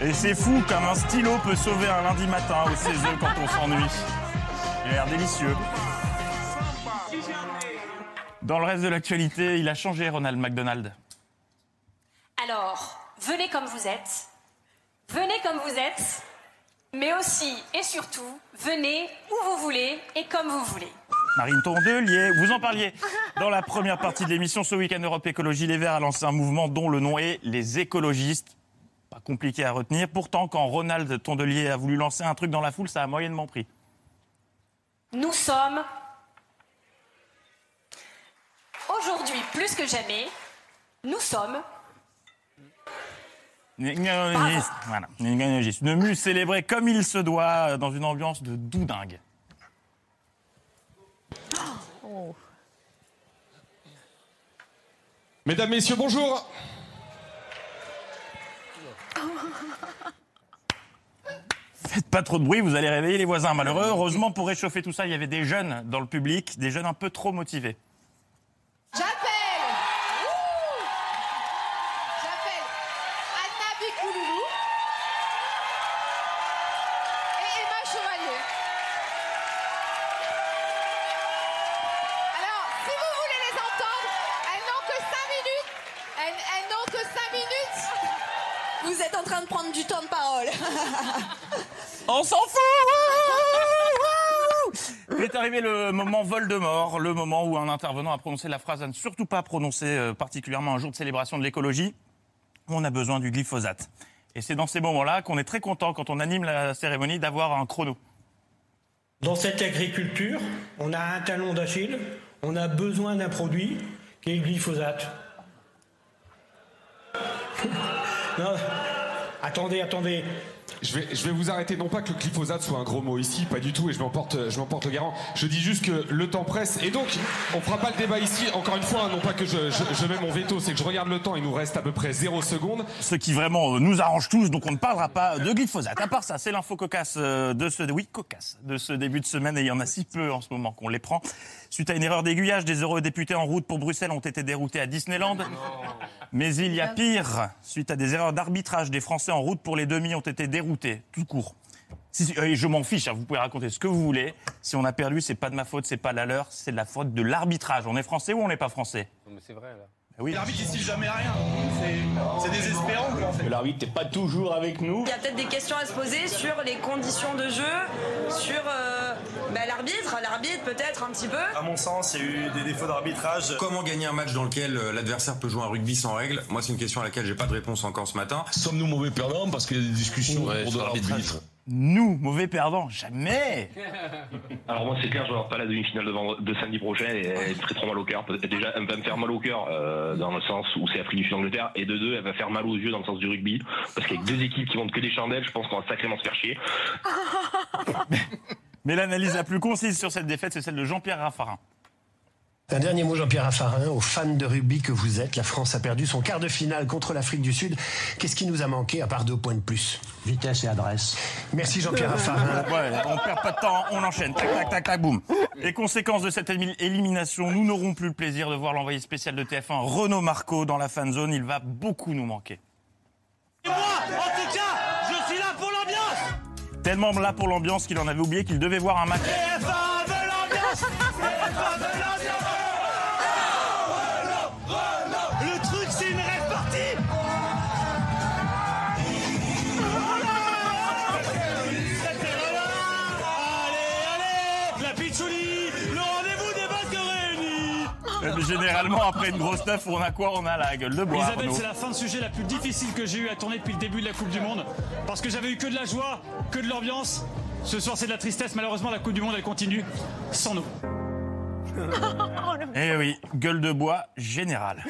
Et c'est fou comme un stylo peut sauver un lundi matin au 16 œufs quand on s'ennuie. Il a l'air délicieux. Dans le reste de l'actualité, il a changé Ronald McDonald. Alors, venez comme vous êtes, venez comme vous êtes, mais aussi et surtout, venez où vous voulez et comme vous voulez. Marine Tondelier, vous en parliez dans la première partie de l'émission. Ce week-end, Europe Écologie Les Verts a lancé un mouvement dont le nom est les écologistes. Pas compliqué à retenir. Pourtant, quand Ronald Tondelier a voulu lancer un truc dans la foule, ça a moyennement pris. Nous sommes, aujourd'hui plus que jamais, nous sommes. Voilà. Une mue célébrée comme il se doit, dans une ambiance de doudingue. Mesdames, Messieurs, bonjour. Faites pas trop de bruit, vous allez réveiller les voisins malheureux. Heureusement, pour réchauffer tout ça, il y avait des jeunes dans le public, des jeunes un peu trop motivés. On s'en fout Il est arrivé le moment Voldemort, le moment où un intervenant a prononcé la phrase à ne surtout pas prononcer, euh, particulièrement un jour de célébration de l'écologie. On a besoin du glyphosate. Et c'est dans ces moments-là qu'on est très content, quand on anime la cérémonie, d'avoir un chrono. Dans cette agriculture, on a un talon d'Achille, on a besoin d'un produit qui est le glyphosate. non, attendez, attendez. Je vais, je vais vous arrêter, non pas que le glyphosate soit un gros mot ici, pas du tout, et je m'emporte, je m'emporte le garant. Je dis juste que le temps presse, et donc on fera pas le débat ici. Encore une fois, non pas que je, je- je mets mon veto, c'est que je regarde le temps, il nous reste à peu près 0 secondes. Ce qui vraiment euh, nous arrange tous, donc on ne parlera pas de glyphosate. À part ça, c'est l'info cocasse euh, de ce, oui, cocasse de ce début de semaine, et il y en a si peu en ce moment qu'on les prend. Suite à une erreur d'aiguillage, des heureux députés en route pour Bruxelles ont été déroutés à Disneyland. Mais il y a pire. Suite à des erreurs d'arbitrage, des Français en route pour les demi ont été déroutés, tout court. Si, euh, je m'en fiche, hein, vous pouvez raconter ce que vous voulez. Si on a perdu, c'est pas de ma faute, c'est pas la leur, c'est de la faute de l'arbitrage. On est français ou on n'est pas français? C'est vrai, là. Oui. L'arbitre il siffle jamais rien. C'est- désespérant en fait. L'arbitre n'est pas toujours avec nous. Il y a peut-être des questions à se poser sur les conditions de jeu, sur euh, bah, l'arbitre, l'arbitre peut-être un petit peu. À mon sens, il y a eu des défauts d'arbitrage. Comment gagner un match dans lequel euh, l'adversaire peut jouer un rugby sans règles? Moi, c'est une question à laquelle j'ai pas de réponse encore ce matin. Sommes-nous mauvais perdants parce qu'il y a des discussions Ouais, autour de sur l'arbitrage Nous, mauvais perdants, jamais Alors moi c'est clair, je vais pas la demi-finale de, samedi prochain et elle me ferait trop mal au cœur. Déjà, elle va me faire mal au cœur euh, dans le sens où c'est Afrique du Sud-Angleterre et de deux, elle va faire mal aux yeux dans le sens du rugby parce qu'avec deux équipes qui montent que des chandelles, je pense qu'on va sacrément se faire chier. Mais l'analyse la plus concise sur cette défaite, c'est celle de Jean-Pierre Raffarin. Un dernier mot, Jean-Pierre Raffarin, aux fans de rugby que vous êtes. La France a perdu son quart de finale contre l'Afrique du Sud. Qu'est-ce qui nous a manqué à part deux points de plus? Vitesse et adresse. Merci Jean-Pierre Raffarin. Ouais, on perd pas de temps, on enchaîne. Tac, tac, tac, tac, boum. Les conséquences de cette élimination, nous n'aurons plus le plaisir de voir l'envoyé spécial de TF1, Renaud Marco, dans la fan zone. Il va beaucoup nous manquer. Moi, en tout cas, je suis là pour l'ambiance. Tellement là pour l'ambiance qu'il en avait oublié qu'il devait voir un match. TF1 Généralement, après une grosse neuf, on a quoi On a la gueule de bois. Isabelle, c'est la fin de sujet la plus difficile que j'ai eu à tourner depuis le début de la Coupe du Monde. Parce que j'avais eu que de la joie, que de l'ambiance. Ce soir, c'est de la tristesse. Malheureusement, la Coupe du Monde, elle continue sans nous. Eh oui, gueule de bois générale.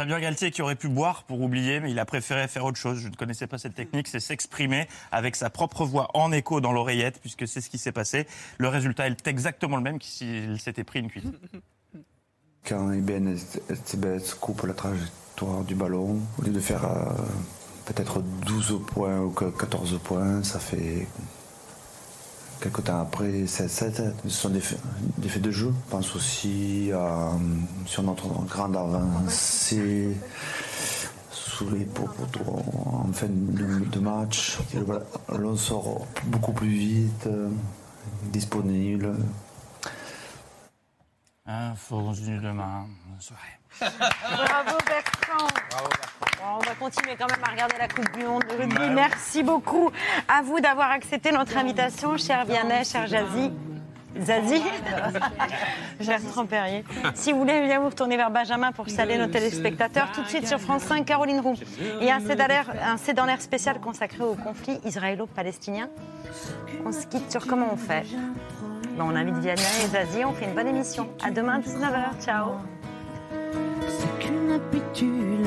Fabien Galtier qui aurait pu boire pour oublier, mais il a préféré faire autre chose. Je ne connaissais pas cette technique, c'est s'exprimer avec sa propre voix en écho dans l'oreillette, puisque c'est ce qui s'est passé. Le résultat est exactement le même que s'il s'était pris une cuite. Quand Eben coupe la trajectoire du ballon, au lieu de faire euh, peut-être 12 points ou que 14 points, ça fait quelques temps après 7-7. Ce sont des faits, des faits de jeu. Je pense aussi à, euh, sur notre grande avancée sous les poteaux en fin de, de match. L'on sort beaucoup plus vite, disponible. Un fondu demain, soirée. Bravo Bertrand. Bon, on va continuer quand même à regarder la Coupe du Monde de rugby. Merci beaucoup à vous d'avoir accepté notre invitation, cher Vianney, cher Jazzy. Zazie, Bertrand Perrier. Si vous voulez bien vous retourner vers Benjamin pour saluer nos téléspectateurs, tout de suite sur France 5, Caroline Roux. Et un C'est dans l'air- spécial consacré au conflit israélo-palestinien. On se quitte sur comment on fait. Ben, on invite Vianney et Zazie, on fait une bonne émission. À demain, 19h. Ciao. C'est qu'une habitude,